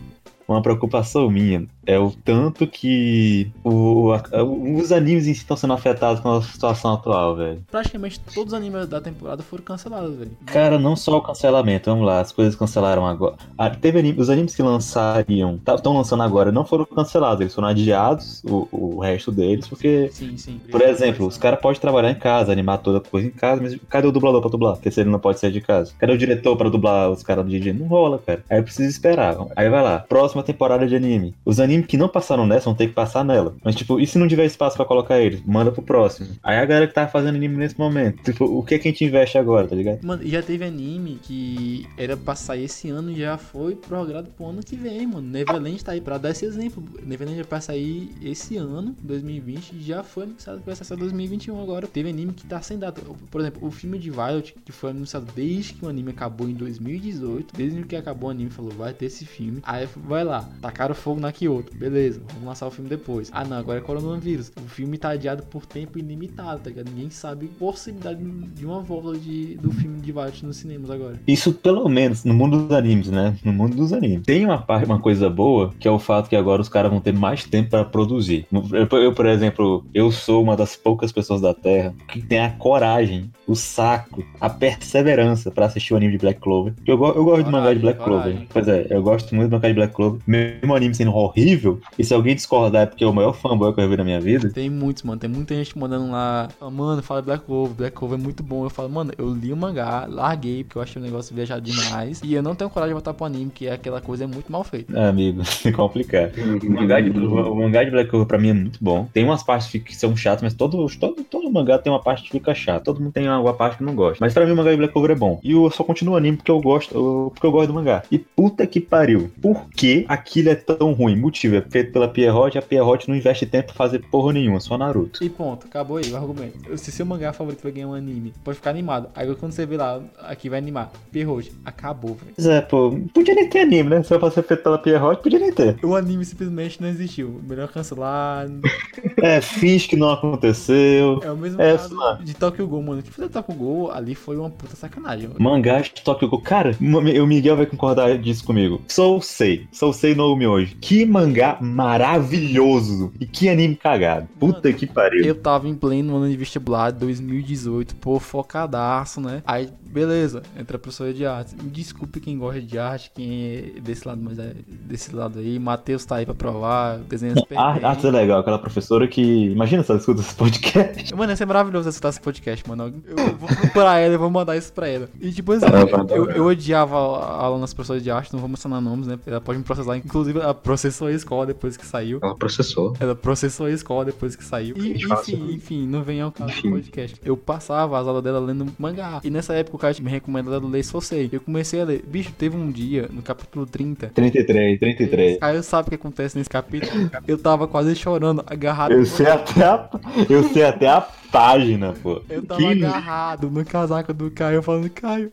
Uma preocupação minha é o tanto que o, a- os animes em si estão sendo afetados com a situação atual, velho. Praticamente todos os animes da temporada foram cancelados, velho. Cara, não só o cancelamento, vamos lá, as coisas cancelaram agora. Ah, teve anime, os animes que lançariam, estão lançando agora, não foram cancelados, eles foram adiados, o, o resto deles, porque, Sim, sim. por exemplo, os caras podem trabalhar em casa, animar toda coisa em casa, mas cadê o dublador pra dublar? Porque se ele não pode sair de casa. Cadê o diretor pra dublar os caras do DJ? Não rola, cara. Aí precisa esperar. Aí vai lá, próxima temporada de anime. Os animes que não passaram nessa vão ter que passar nela. Mas, tipo, e se não tiver espaço pra colocar eles? Manda pro próximo. Aí a galera que tá fazendo anime nesse momento, tipo, o que é que a gente investe agora, tá ligado? Mano, já teve anime que era pra sair esse ano e já foi prorrogado pro ano que vem, mano. Neverland tá aí pra dar esse exemplo. Neverland é pra sair esse ano, 2020, e já foi anunciado que vai sair 2021 agora. Teve anime que tá sem data. Por exemplo, o filme de Violet, que foi anunciado desde que o anime acabou em 2018, desde que acabou o anime, falou, vai ter esse filme. Aí vai lá, tacaram fogo na Kyoto, beleza, vamos lançar o filme depois. Ah não, agora é coronavírus. O filme tá adiado por tempo ilimitado, tá ligado? Ninguém sabe possibilidade de uma volta de, do filme de Violet nos cinemas agora. Isso pelo menos no mundo dos animes, né? No mundo dos animes. Tem uma, parte, uma coisa boa, que é o fato que agora os caras vão ter mais tempo pra produzir. Eu, eu, por exemplo, eu sou uma das poucas pessoas da Terra que tem a coragem, o saco, a perseverança pra assistir o anime de Black Clover. Eu, eu gosto de mangá de Black Coragem, Clover. Pois é, eu gosto muito do mangá de Black Clover. Mesmo o anime sendo horrível, e se alguém discordar é porque é o maior fanboy que eu já vi na minha vida. Tem muitos, mano. Tem muita gente mandando lá. "Ah, Mano, fala Black Clover. Black Clover é muito bom. Eu falo, mano, eu li o mangá, larguei, porque eu achei o negócio viajado demais. E eu não tenho coragem de voltar pro anime, que é aquela coisa é muito mal feita. Ah, amigo, (laughs) é complicado. O mangá, de, o mangá de Black Clover pra mim é muito bom. Tem umas partes que são chatas, mas todo, todo, todo mangá tem uma parte que fica chata. Todo mundo tem uma parte que não gosta. Mas pra mim o mangá de Black Clover é bom. E eu só continuo anime porque eu gosto, eu- porque eu gosto do mangá. E puta que pariu. Por que aquilo é tão ruim? Motivo, é feito pela Pierrot e a Pierrot não investe tempo pra fazer porra nenhuma, só Naruto. E ponto, acabou aí o argumento. Se seu mangá favorito vai ganhar um anime, pode ficar animado. Aí quando você vê lá, aqui vai animar. Perrote, acabou, velho. Pois é, pô, podia nem ter anime, né? Se eu fosse feito pela Pierrot, podia nem ter. O anime simplesmente não existiu. Melhor cancelar. (laughs) É, finge que não aconteceu. É o mesmo É, caso mano. de Tokyo Ghoul, mano. Tipo, Tokyo Ghoul ali foi uma puta sacanagem. mano. Mangá de Tokyo Ghoul. Cara, o Miguel vai concordar disso comigo. Sou Sei. Sou Sei no Umi hoje. Que mangá maravilhoso. E que anime cagado. Puta Mano, que pariu. Eu tava em pleno ano de vestibular de 2018, pô, focadaço, né? Aí, beleza, entra a professora de arte. Me desculpe quem gosta de arte, quem é desse lado, mas é desse lado aí. Matheus tá aí pra provar, desenha super Ah, bem. Artes é legal, aquela professora que. Imagina se ela escuta esse podcast. (laughs) Mano, ia ser maravilhoso escutar esse podcast, mano. Eu vou procurar ela e vou mandar isso pra ela. E tipo assim, É, eu, vai. eu odiava a aula nas professoras de arte, não vou mencionar nomes, né? Ela pode me processar. Inclusive, ela processou a escola depois que saiu. Ela processou. Ela processou a escola depois que saiu. E, Gente, fácil, enfim, né? enfim, não vem ao caso Enfim. do podcast. Eu passava as aulas dela lendo mangá. E nessa época o cara me recomendou ela ler Sosei. Eu comecei a ler. Bicho, teve um dia, no capítulo 30. 33, 33. Aí eu sabe o que acontece nesse capítulo? Eu tava quase chorando, agarrado. Eu no- sei até a, eu sei até a página, pô. Eu tava Que- agarrado no casaco do Caio, falando, Caio,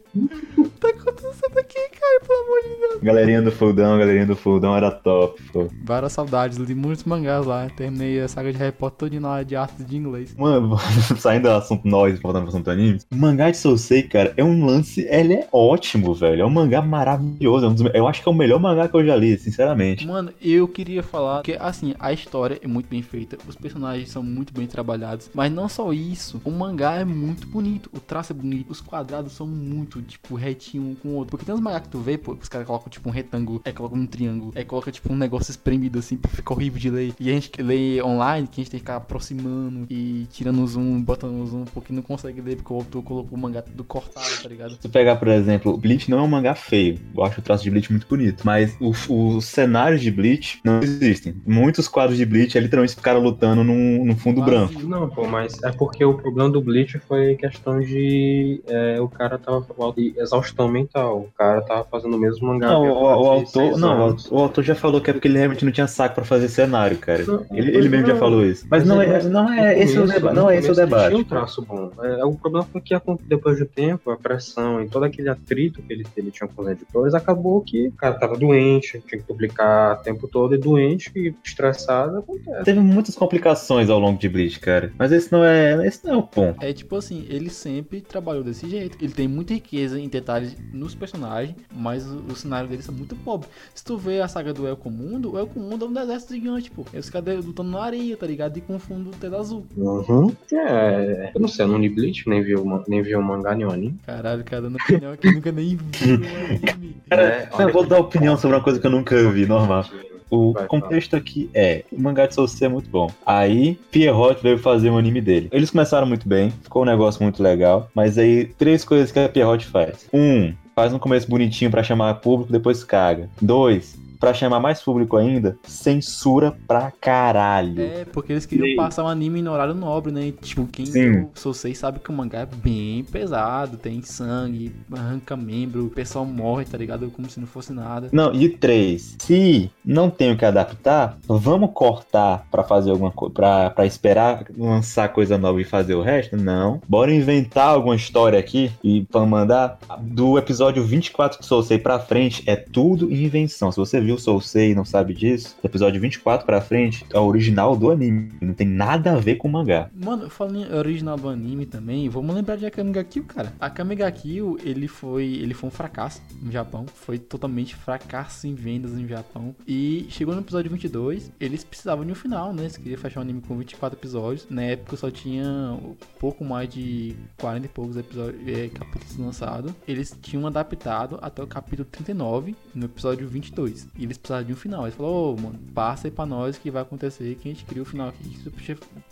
tá acontecendo aqui, Caio, pelo amor de Deus. Galerinha do Foldão, galerinha do Foldão era top, pô. Várias saudades, li muitos mangás lá. Terminei a saga de Harry Potter toda na aula de arte de inglês. Mano, (laughs) saindo do assunto nós, voltando pro assunto anime. O mangá de Sousei, cara, é um lance. Ele é ótimo, velho. É um mangá maravilhoso. é um dos- eu acho que é o melhor mangá que eu já li, sinceramente. Mano, eu queria falar que, assim, a história é muito bem feita, os personagens são muito bem trabalhados, mas não só isso, o mangá é muito bonito, o traço é bonito, os quadrados são muito, tipo, retinho um com o outro. Porque tem uns mangá que tu vê, pô, os caras colocam tipo um retângulo, é colocam um triângulo, é coloca tipo um negócio espremido assim, fica horrível de ler. E a gente que lê online, que a gente tem que ficar aproximando e tirando o zoom, botando o zoom, porque não consegue ler, porque o autor colocou o mangá tudo cortado, tá ligado? Se pegar, por exemplo, Bleach não é um mangá feio. Eu acho o traço de Bleach muito bonito. Mas o- os cenários de Bleach não existem. Muitos quadros de Bleach é literalmente esse cara lutando num, num fundo branco. Não, pô, mas é porque o problema do Bleach foi questão de. é, o cara tava. de exaustão mental. O cara tava fazendo o mesmo mangá. Não, o, o autor, 16 não, anos. O autor já falou que é porque ele realmente não tinha saco pra fazer cenário, cara. Não, Ele, ele mesmo já não. falou isso. Mas não é, não é No esse o começo- debate. Não é esse o começo debate. Tinha um traço bom. É, o problema foi que depois do tempo, a pressão e todo aquele atrito que ele, ele tinha com os editores, acabou que o cara tava doente, tinha que publicar o tempo todo, e doente e estressado, acontece. Teve muitas complicações ao longo de Bleach, cara. Mas esse não é, esse não é o ponto. É tipo assim, ele sempre trabalhou desse jeito. Ele tem muita riqueza em detalhes nos personagens, mas o, o cenário dele é muito pobre. Se tu vê a saga do Elco Mundo, o Elco Mundo é um deserto gigante, pô. E os caras lutando na areia, tá ligado? E com fundo tela azul. Uhum. É, eu não sei, eu não li Bleach, nem vi o, nem vi o mangá nem o anime. Caralho, cara dando opinião aqui, nunca nem vi o (laughs) anime. É, Eu vou dar opinião sobre uma coisa que eu nunca vi, normal. O Vai, contexto aqui é, o mangá de Sousei é muito bom. Aí, Pierrot veio fazer um anime dele. Eles começaram muito bem, ficou um negócio muito legal, mas aí, três coisas que a Pierrot faz. Um, faz um começo bonitinho pra chamar público, depois caga. Dois, pra chamar mais público ainda, censura pra caralho. É, porque eles queriam Sim. passar um anime no horário nobre, né? Tipo, quem sou sei sabe que o mangá é bem pesado, tem sangue, arranca membro, o pessoal morre, tá ligado? Como se não fosse nada. Não, e três, se não tem o que adaptar, vamos cortar pra fazer alguma coisa, pra, pra esperar lançar coisa nova e fazer o resto? Não. Bora inventar alguma história aqui e pra mandar. Do episódio 24 de Soul Sei pra frente, é tudo invenção. Se você viu Soul Sei não sabe disso, do episódio 24 pra frente é o original do anime. Não tem nada a ver com o mangá. Mano, falando em original do anime também, vamos lembrar de Akame ga Kill, cara. Akame ga Kill, ele foi, ele foi um fracasso no Japão, foi totalmente fracasso em vendas no Japão. E chegou no episódio 22, eles precisavam de um final, né? Eles queriam fechar o anime com 24 episódios. Na época só tinha um pouco mais de 40 e poucos episódios, é, capítulos lançados. Eles tinham adaptado até o capítulo 39, no episódio 22. E eles precisavam de um final. Eles falaram, ô, mano, passa aí pra nós o que vai acontecer, que a gente cria o final aqui, que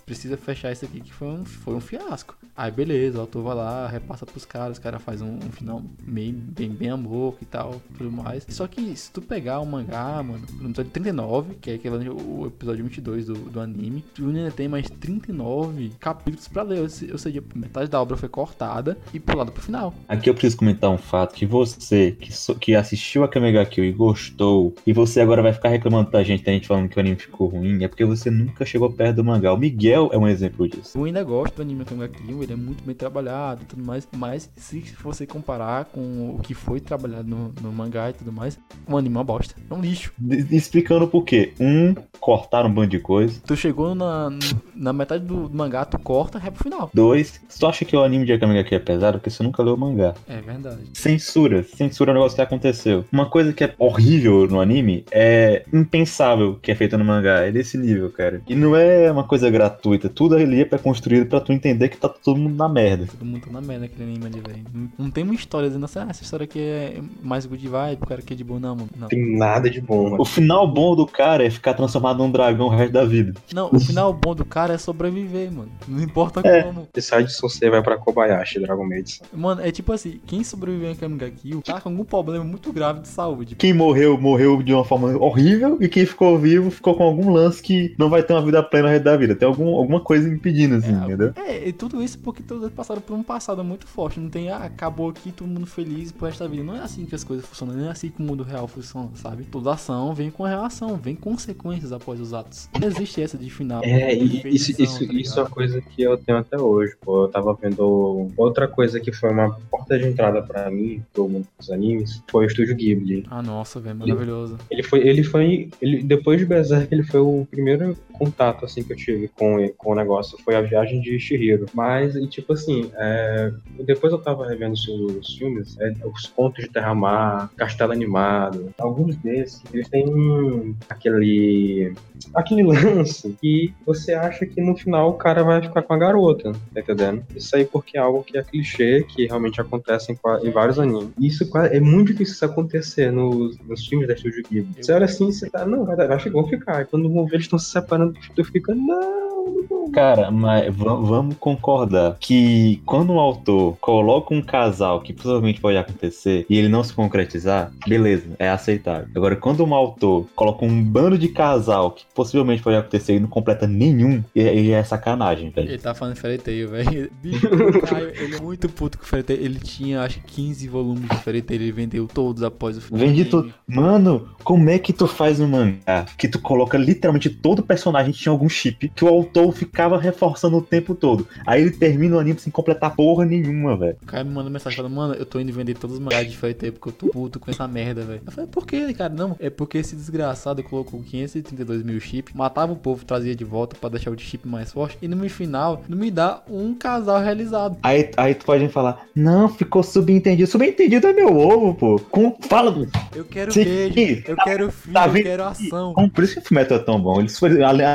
precisa fechar isso aqui, que foi um, foi um fiasco. Aí beleza, o autor vai lá, repassa pros caras, os caras fazem um, um final meio, bem, bem amor e tal, tudo mais. Só que se tu pegar o mangá, mano, no episódio 39, que é aquele, o episódio 22 do, do anime, tu ainda tem mais 39 capítulos pra ler, ou se- ou seja, metade da obra foi cortada e pulada pro final. Aqui eu preciso comentar um fato que você que, so- que assistiu a Kamega Kill e gostou, e você agora vai ficar reclamando pra gente, a gente falando que o anime ficou ruim, é porque você nunca chegou perto do mangá. O Miguel é um exemplo disso. Eu ainda gosto do anime Akame ga Kill, ele é muito bem trabalhado e tudo mais, mas se você comparar com o que foi trabalhado no, no mangá e tudo mais, o anime é uma bosta, é um lixo. D- explicando por quê. Um, cortaram um bando de coisa. Tu chegou na, na metade do mangá, tu corta, pro final. Dois, se tu acha que o anime de Akame ga Kill é pesado, porque você nunca leu o mangá. É verdade. Censura. Censura é um negócio que aconteceu. Uma coisa que é horrível no anime é impensável que é feita no mangá. É desse nível, cara. E não é uma coisa gratuita. Tudo ali é construído pra tu entender que tá todo mundo na merda. Todo mundo tá na merda aquele anime ali, velho. Não, tem uma história dizendo assim, ah, essa história aqui é mais good vibe, o cara aqui é de boa, não, mano. Não. Tem nada de bom, mano. O final bom do cara é ficar transformado num dragão o resto da vida. Não, o final bom do cara é sobreviver, mano. Não importa É. como. Você sai de Sosei e vai pra Kobayashi, Dragon Maid. Mano, é tipo assim, quem sobreviveu em Akame ga Kill tá com algum problema muito grave de saúde. Quem morreu, morreu de uma forma horrível. E quem ficou vivo, ficou com algum lance que não vai ter uma vida plena o resto da vida. Tem algum, alguma coisa impedindo, assim, entendeu? É, e tudo isso porque todos passaram por um passado muito forte. Não tem, ah, acabou aqui, todo mundo feliz pro resto da vida. Não é assim que as coisas funcionam, não é assim que o mundo real funciona, sabe? Toda ação vem com reação, vem consequências após os atos. Não existe essa de final. É, e isso, isso, tá isso é uma coisa que eu tenho até hoje, pô. Eu tava vendo outra coisa que foi uma porta de entrada pra mim, pro mundo dos animes, foi o Estúdio Ghibli. Ah, nossa, velho, maravilhoso. Ele foi, ele foi, ele, depois de Berserk, ele foi o primeiro contato assim que eu tive com, com o negócio foi a viagem de Shihiro. Mas, e, tipo assim, é, depois eu tava revendo os, os filmes, é, os contos de Terra-Mar, Castelo Animado, alguns desses, eles têm aquele aquele (laughs) lance que você acha que no final o cara vai ficar com a garota, tá entendendo? Isso aí porque é algo que é clichê, que realmente acontece em, em vários animes. Isso é muito difícil isso acontecer nos, nos filmes da Studio Ghibli. Você olha assim, você tá, não, vai, vai ficar. E quando vão ver, eles estão se separando, tu fica, não, Cara, mas vamos concordar que quando um autor coloca um casal que possivelmente pode acontecer e ele não se concretizar, beleza, é aceitável. Agora, quando um autor coloca um bando de casal que possivelmente pode acontecer e não completa nenhum, aí é sacanagem, velho. Ele tá falando de Fairy Tail, velho. (laughs) ele é muito puto com o Fairy Tail. Ele tinha, acho que 15 volumes de Fairy Tail, ele vendeu todos após o final. Vendi tudo. Mano, como é que tu faz um mangá que tu coloca literalmente todo personagem tinha algum chip que o autor ficava reforçando o tempo todo. Aí ele termina o anime sem completar porra nenhuma, velho. O cara me manda mensagem falando, mano, eu tô indo vender todos os mangás de Fairy Tail porque eu tô puto com essa merda, velho. Eu falei, por que, cara? Não, é porque esse desgraçado colocou 532 mil chips, matava o povo, trazia de volta para deixar o chip mais forte e no final não me dá um casal realizado. Aí, aí tu pode falar, não, ficou subentendido. Subentendido é meu ovo, pô. Com, fala, Eu quero beijo, eu tá, quero filho, tá eu quero ação. Por isso que o filme é tão bom. Eles,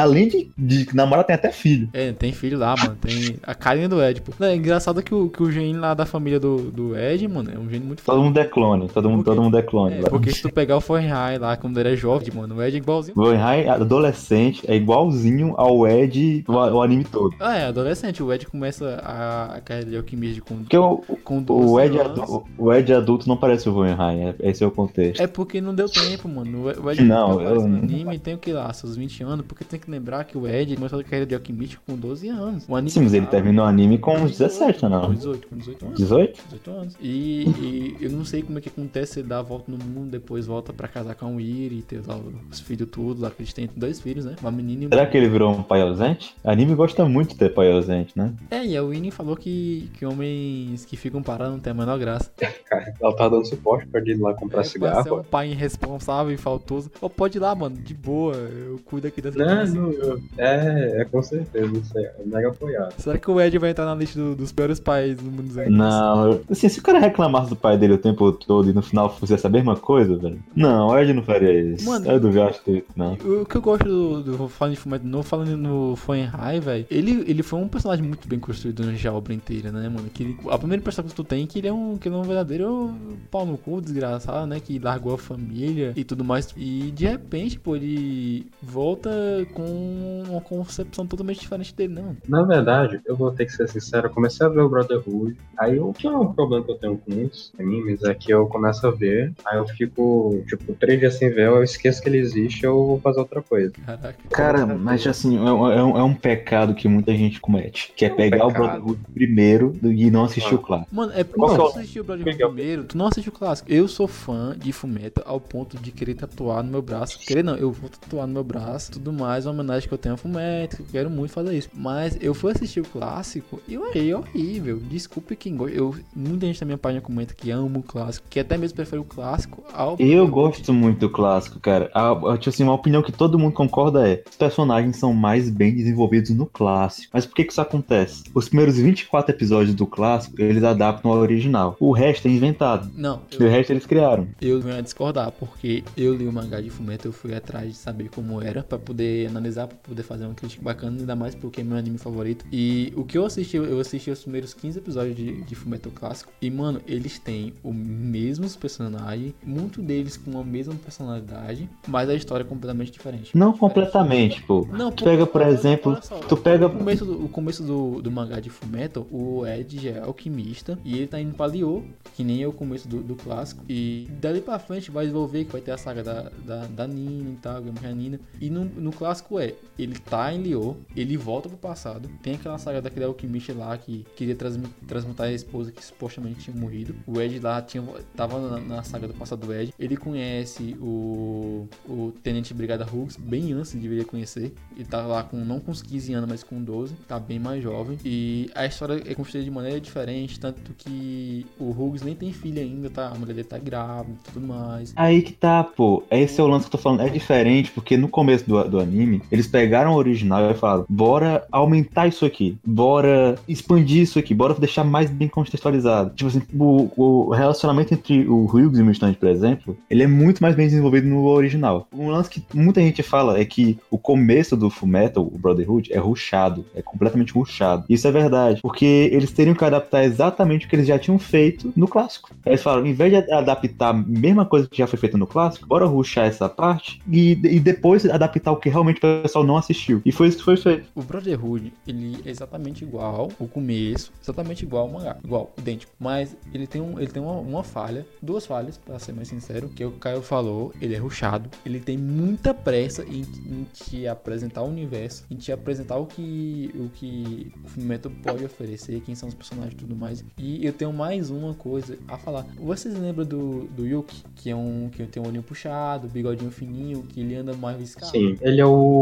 além de, de namorar, tem até filho. É, tem filho lá, mano. Tem a carinha do Ed, pô. É engraçado que o, que o gene lá da família do, do Ed, mano, é um gene muito Todo mundo é clone, todo mundo, todo mundo é clone. É, porque se tu pegar o Fahrenheit lá, quando ele é jovem, mano, o Ed é igualzinho. O Fahrenheit, adolescente, é igualzinho ao Ed, o, o anime todo. Ah, é, adolescente. O Ed começa a, a carreira de alquimista com, porque o, com o Ed, adulto, o Ed adulto não parece o Fahrenheit, é, esse é o contexto. É porque não deu tempo, mano. O Ed não, eu... no anime tem o que lá, seus 20 anos, porque tem que lembrar que o Ed começou a carreira de alquimista com 12 anos. O anime Sim, mas ele terminou o anime com uns 17, não? Com 18, com 18 anos. 18? 18 anos. E, e, eu não sei como é que acontece, ele dá a volta no mundo, depois volta pra casar com o Iri, ter lá os filhos tudo, lá que eles têm dois filhos, né? Uma menina e Será que ele virou um pai ausente? O anime gosta muito de ter pai ausente, né? É, e a Winnie falou que, que homens que ficam parados não tem a menor graça. (laughs) Cara, ela tá dando suporte pra ele ir lá comprar é, cigarro. Você é um pai irresponsável e faltoso. Ou pode ir lá, mano, de boa, eu cuido aqui dessa Não, não, é, é com certeza, isso é mega apoiado. Será que o Ed vai entrar na lista do, dos piores pais do mundo dos Não, assim, se o cara reclamasse do pai dele o tempo todo e no final fizesse a mesma coisa, velho. Não, o Ed não faria isso. Mano, eu duvido, acho que não. O que eu gosto do, do falando de Fumeto novo, falando no High, velho, ele, ele foi um personagem muito bem construído na obra inteira, né, mano? Que ele, a primeira impressão que tu tem é que ele é um, que ele é um verdadeiro pau no cu, desgraçado, né? Que largou a família e tudo mais. E de repente, pô, ele volta com uma concepção totalmente diferente dele, não. Na verdade, eu vou ter que ser sincero, eu comecei a ver o Brotherhood. Aí o que é um problema que eu tenho com muitos animes é que eu começo a ver, aí eu fico, tipo, três dias sem ver, eu esqueço que ele existe eu vou fazer outra coisa. Caraca. Cara, mas assim, é, é, um, é um pecado que muita gente comete. Que é, é um pegar pecado. o Brotherhood primeiro e não assistir ah. o clássico. Mano, é porque tu assistiu o Brotherhood primeiro, tu não assistiu o clássico. Eu sou fã de Fumeta ao ponto de querer tatuar no meu braço. Querer não, eu vou tatuar no meu braço, tudo mais, uma homenagem que eu tenho a Fumeta, eu quero muito fazer isso. Mas eu fui assistir o clássico e eu achei horrível. Desculpe quem gosta. Eu, muita gente na minha página comenta que ama o clássico, que até mesmo prefere o clássico ao. Eu gosto muito do clássico, cara. A, tipo assim, uma opinião que todo mundo concorda é: os personagens são mais bem desenvolvidos no clássico. Mas por que, que isso acontece? Os primeiros 24 episódios do clássico, eles adaptam ao original. O resto é inventado. Não. Eu, o resto eles criaram. Eu venho a discordar, porque eu li o mangá de Fumeto, eu fui atrás de saber como era, para poder analisar, pra poder fazer uma crítica bacana, ainda mais porque é meu anime favorito. E o que eu assisti, eu assisti os primeiros 15 episódios de, de Fumeto clássico. E, mano, eles têm os mesmos personagens, muito deles com a mesma personalidade, mas a história é completamente diferente. Não completamente, pô. Não, tu pega, por exemplo, só, tu pega... O começo, do, o começo do, do mangá de Fumeto, o Ed já é alquimista e ele tá indo pra Lyo, que nem é o começo do, do clássico. E dali pra frente vai desenvolver que vai ter a saga da, da, da Nina e tal, a Nina. E no, no clássico é, ele tá em Lyo, ele volta pro passado, tem aquela saga daquele alquimista lá que queria transmutar a esposa que supostamente tinha morrido. O Ed lá tinha, tava na, na saga do passado do Ed. Ele conhece o o Tenente Brigada Hughes, bem antes deveria conhecer. Ele tá lá com, não com uns 15 anos, mas com 12, tá bem mais jovem. E a história é construída de maneira diferente, tanto que o Hughes nem tem filha ainda, tá? A mulher dele tá grávida e tudo mais. Aí que tá, pô. Esse é o lance que eu tô falando. É diferente, porque no começo do, do anime, eles pegaram o original e falaram: bora aumentar isso aqui, bora expandir isso aqui, bora deixar mais bem contextualizado. Tipo assim, o, o relacionamento entre o Hughes e o Mustang, por exemplo, ele é muito mais bem desenvolvido no original. Um lance que muita gente fala é que o começo do Fullmetal, o Brotherhood, é ruchado, é completamente ruchado. Isso é verdade, porque eles teriam que adaptar exatamente o que eles já tinham feito no clássico. Eles falaram, em vez de adaptar a mesma coisa que já foi feita no clássico, bora ruxar essa parte e, e depois adaptar o que realmente o pessoal não assistiu. E foi isso que foi feito. O Brotherhood, ele é exatamente igual o começo, exatamente igual ao mangá, igual, idêntico. Mas ele tem, um, ele tem uma, uma falha, duas falhas, pra ser mais sincero, que o Caio falou, ele é ruchado, ele tem muita pressa em, em te apresentar o universo, em te apresentar o que o que o Fullmetal pode oferecer, quem são os personagens e tudo mais. E eu tenho mais uma coisa a falar. Vocês lembram do, do Yuki, que é um que tem um olhinho puxado, bigodinho fininho, que ele anda mais escado? Sim, ele é o.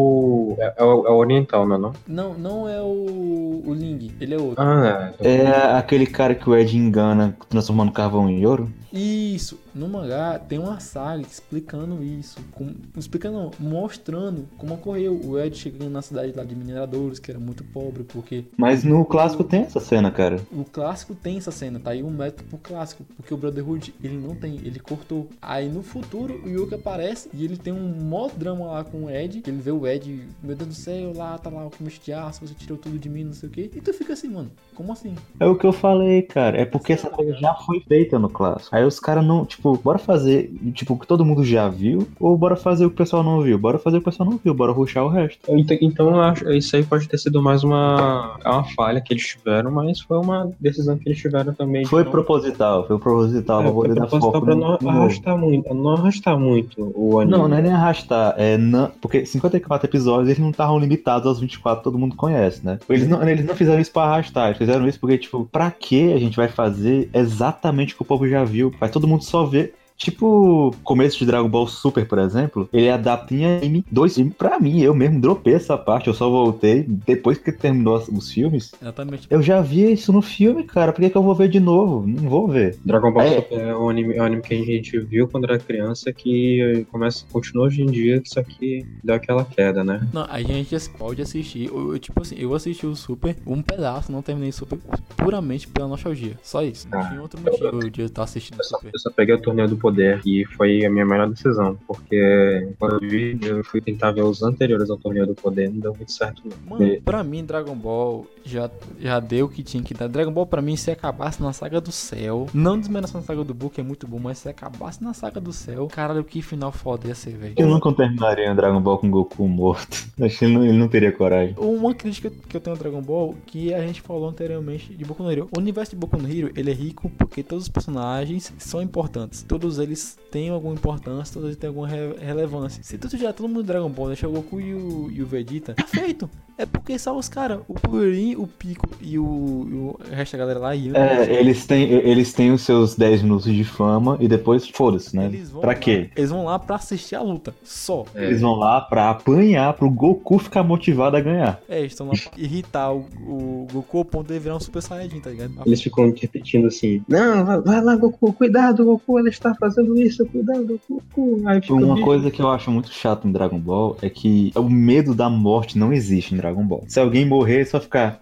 É, é o, é o oriental, não é? Não, Não, não é o, o Ling, ele é outro. Ah, é. É aquele cara que o Ed engana transformando carvão em ouro? Isso, no mangá tem uma saga explicando isso, com, explicando, não, mostrando como ocorreu o Ed chegando na cidade lá de mineradores, que era muito pobre, porque Mas no clássico tem essa cena, cara. o clássico tem essa cena, tá aí um método pro clássico, porque o Brotherhood ele não tem, ele cortou. Aí no futuro o Yuki aparece e ele tem um mó drama lá com o Ed, que ele vê o Ed, meu Deus do céu, lá tá lá o começo de aço, você tirou tudo de mim, não sei o que, e tu fica assim, mano, como assim? É o que eu falei, cara. É porque essa coisa já foi feita no clássico. Aí os caras não, tipo, bora fazer, tipo, o que todo mundo já viu, ou bora fazer o que o pessoal não viu? Bora fazer o que o pessoal não viu, bora ruxar o resto. Então, eu acho, isso aí pode ter sido mais uma, é uma falha que eles tiveram, mas foi uma decisão que eles tiveram também. Foi não- proposital, foi proposital É, pra foi poder dar proposital foco pra no, não no- arrastar muito, não arrastar muito o anime. Não, não é nem arrastar, é não, porque 54 episódios eles não estavam limitados aos 24, todo mundo conhece, né? Eles não, eles não fizeram isso pra arrastar, eles fizeram isso porque, tipo, pra que a gente vai fazer exatamente o que o povo já viu? Vai todo mundo só ver. Tipo, começo de Dragon Ball Super, por exemplo, ele adapta em anime dois filmes. Pra mim, eu mesmo dropei essa parte, eu só voltei depois que terminou os filmes. Exatamente. Eu já vi isso no filme, cara. Por que, que eu vou ver de novo? Não vou ver. Dragon Ball É. Super é um anime, é um anime que a gente viu quando era criança que começa, continua hoje em dia, que isso aqui deu aquela queda, né? Não, a gente pode assistir, eu, eu, tipo assim, eu assisti o Super, um pedaço, não terminei o Super puramente pela nostalgia. Só isso. Não Ah, tinha outro motivo de eu estar assistindo o Eu só, Super. eu só peguei o torneio do poder e foi a minha melhor decisão, porque quando eu vi, eu fui tentar ver os anteriores ao torneio do poder, não deu muito certo não. Mano, pra mim, Dragon Ball já, já deu o que tinha que dar. Dragon Ball, pra mim, se acabasse na saga do céu, não desmerecendo a saga do Buu, que é muito bom, mas se acabasse na saga do céu, caralho, que final foda ia ser, velho. Eu nunca terminaria um Dragon Ball com Goku morto. (laughs) Acho que ele não, ele não teria coragem. Uma crítica que eu tenho ao Dragon Ball, que a gente falou anteriormente de Boku no Hero. O universo de Boku no Hero, ele é rico porque todos os personagens são importantes. Todos eles têm alguma importância, todos eles têm alguma re- relevância. Se tu tirar todo mundo Dragon Ball, deixar o Goku e o, e o Vegeta, tá feito. É porque só os caras, o Purin, o Pico e o, e o resto da galera lá, e É, eles têm, eles têm os seus 10 minutos de fama e depois foda-se, né? eles vão Pra lá- quê? Eles vão lá pra assistir a luta, só. É. Eles vão lá pra apanhar, pro Goku ficar motivado a ganhar. É, eles estão lá pra irritar o, o Goku ao ponto de virar um Super Saiyajin, tá ligado? Eles ficam repetindo assim: Não, vai, vai lá, Goku, cuidado, Goku, ele está fazendo isso, cuidado, Goku. Aí fica Uma meio- coisa que eu acho muito chato em Dragon Ball é que o medo da morte não existe em Dragon Ball. Se alguém morrer, é só ficar.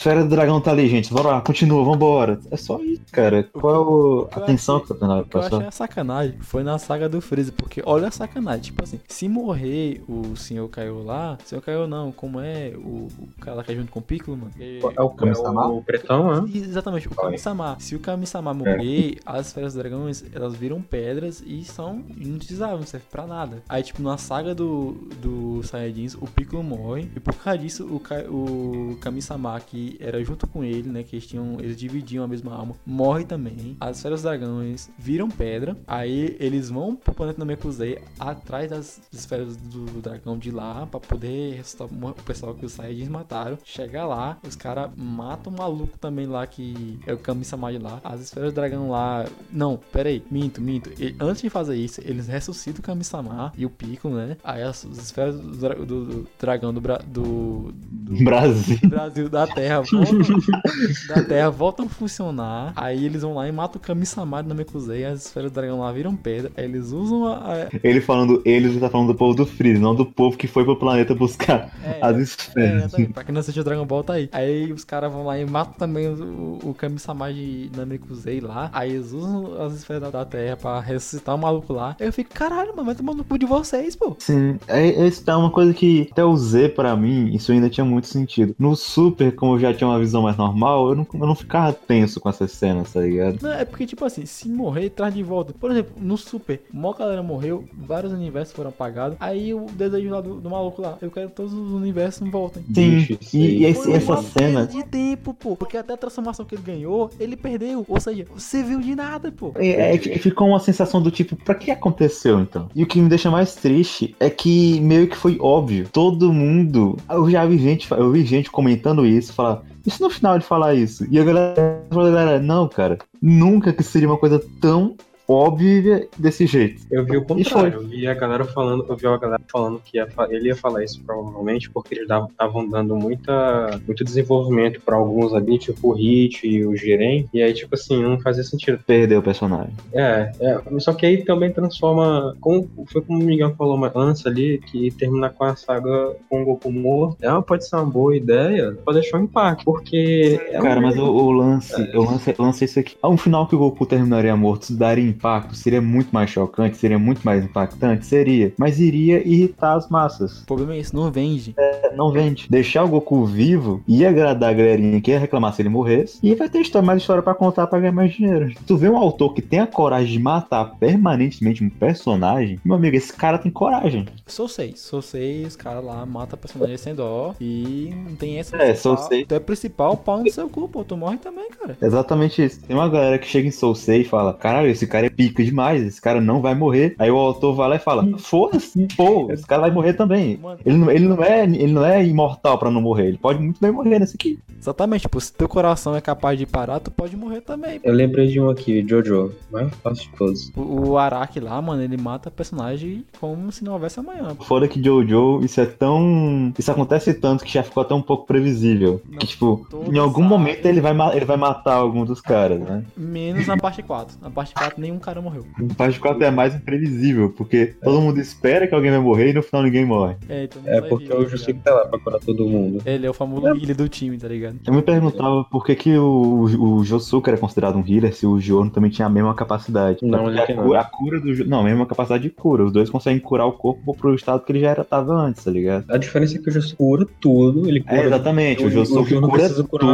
Esfera do dragão tá ali, gente. Bora lá, continua, vambora. É só isso, cara. Qual é o- a atenção que você tá O que eu achei a sacanagem foi na saga do Freeza, porque olha a sacanagem, tipo assim, se morrer o senhor Kaiô lá, senhor Kaiô não, como é o, o cara lá que é junto com o Piccolo, mano? É- É o, Kami-sama? é o pretão, né? Exatamente, o Kami-sama. Se o Kami-sama morrer, as esferas dos dragões, elas viram pedras e são inutilizáveis, não serve pra nada. Aí, tipo, na saga do, do Saiyajins, o Piccolo morre, e por causa disso, o, o Kami-sama, que que era junto com ele, né? Que eles tinham. Eles dividiam a mesma alma. Morre também. As esferas dragões viram pedra. Aí eles vão pro planeta Namekusei atrás das esferas do dragão de lá. Pra poder ressuscitar o pessoal que os Saiyajins mataram. Chega lá, os caras matam o maluco também lá que é o Kami-sama de lá. As esferas do dragão lá. Não, pera aí, minto, minto. E, antes de fazer isso, eles ressuscitam o Kami-sama e o Pico, né? Aí as, as esferas do, dra- do- do dragão do, Bra- do, do Brasil. Brasil da Terra voltam, (laughs) da Terra voltam a funcionar. Aí eles vão lá e matam o Kami-sama na Namekusei. As esferas do dragão lá viram pedra. Aí eles usam a. Ele falando eles, ele tá falando do povo do Freeze, não do povo que foi pro planeta buscar É, as É, esferas. exatamente. Pra quem não assistiu Dragon Ball, tá aí. Aí os caras vão lá e matam também o, o Kami-sama de Namekusei lá. Aí eles usam as esferas da, da Terra pra ressuscitar o maluco lá. Aí eu fico, caralho, mano, vai tomar no cu de vocês, pô. Sim, é, isso é uma coisa que até o Z, pra mim, isso ainda tinha muito sentido. No Super, como eu já tinha uma visão mais normal, eu não, eu não ficava tenso com essas cenas, tá ligado? Não, é porque, tipo assim, se morrer, traz de volta. Por exemplo, no Super, uma galera morreu, vários universos foram apagados. Aí o desejo lá do, do maluco lá, eu quero que todos os universos voltem. Sim, Bicho, e, e esse- Foi essa cena. de tempo, pô. Porque até a transformação que ele ganhou, ele perdeu. Ou seja, você viu de nada, pô. É, é, ficou uma sensação do tipo, pra que aconteceu então? E o que me deixa mais triste é que meio que foi óbvio. Todo mundo. Eu já vi gente, eu vi gente comentando isso, falar. Isso no final de falar isso. E a galera falou, galera, não, cara, nunca que seria uma coisa tão óbvia desse jeito. Eu vi o contrário, eu vi a galera falando, eu vi a galera falando que ia ele ia falar isso provavelmente porque eles estavam dando muita, muito desenvolvimento pra alguns ali, tipo o Hit e o Jiren, e aí, tipo assim, não fazia sentido. Perdeu o personagem. É, é, só que aí também transforma, como, foi como o Miguel falou mais antes ali, que terminar com a saga com o Goku morto, é, pode ser uma boa ideia pra deixar um impacto, porque... é um- Cara, mas o, o lance, eu lance, eu lance isso aqui. Ao final que o Goku terminaria morto, daria impacto, seria muito mais chocante, seria muito mais impactante, seria. Mas iria irritar as massas. O problema é isso, não vende. É, Não vende. Deixar o Goku vivo ia agradar a galerinha que ia reclamar se ele morresse. E vai ter história, mais história pra contar pra ganhar mais dinheiro. Tu vê um autor que tem a coragem de matar permanentemente um personagem, meu amigo, esse cara tem coragem. Sou seis, sou seis, os caras lá matam personagem sem dó. E não tem essa. É, principal. Soul Sei. Tu é principal, pau no seu cu, pô. Tu morre também, cara. Exatamente isso. Tem uma galera que chega em Soul Sei e fala: Caralho, esse cara é pica demais, esse cara não vai morrer. Aí o autor vai lá e fala: Foda-se, pô, esse cara vai morrer também. Mano, Ele não, ele, não é, ele não é imortal pra não morrer, ele pode muito bem morrer nesse aqui. exatamente, tipo, se teu coração é capaz de parar, tu pode morrer também. Eu lembrei de um aqui, Jojo, mais fácil de todos. O, o Araki lá, mano, ele mata personagem como se não houvesse amanhã. Foda que Jojo, isso é tão. Isso acontece tanto que já ficou até um pouco previsível. Não, que, tipo, em algum sabem. momento ele vai, ele vai matar algum dos caras, né? Menos na parte 4. Na parte 4 nenhum cara morreu. O parte 4 é mais imprevisível, porque todo mundo espera que alguém vai morrer e no final ninguém morre. É, então É porque vir, o tá ligado? tá lá pra curar todo mundo. Ele é o famoso líder do time, tá ligado? Eu me perguntava por que, que o, o Josuke era considerado um healer se o Giorno também tinha a mesma capacidade. Não, ele a, não. a cura do Não, a mesma capacidade de cura. Os dois conseguem curar o corpo pro estado que ele já era, tava antes, tá ligado? A diferença é que o Justiça cura tudo, ele cura... É, exatamente. O, o- Josuke cura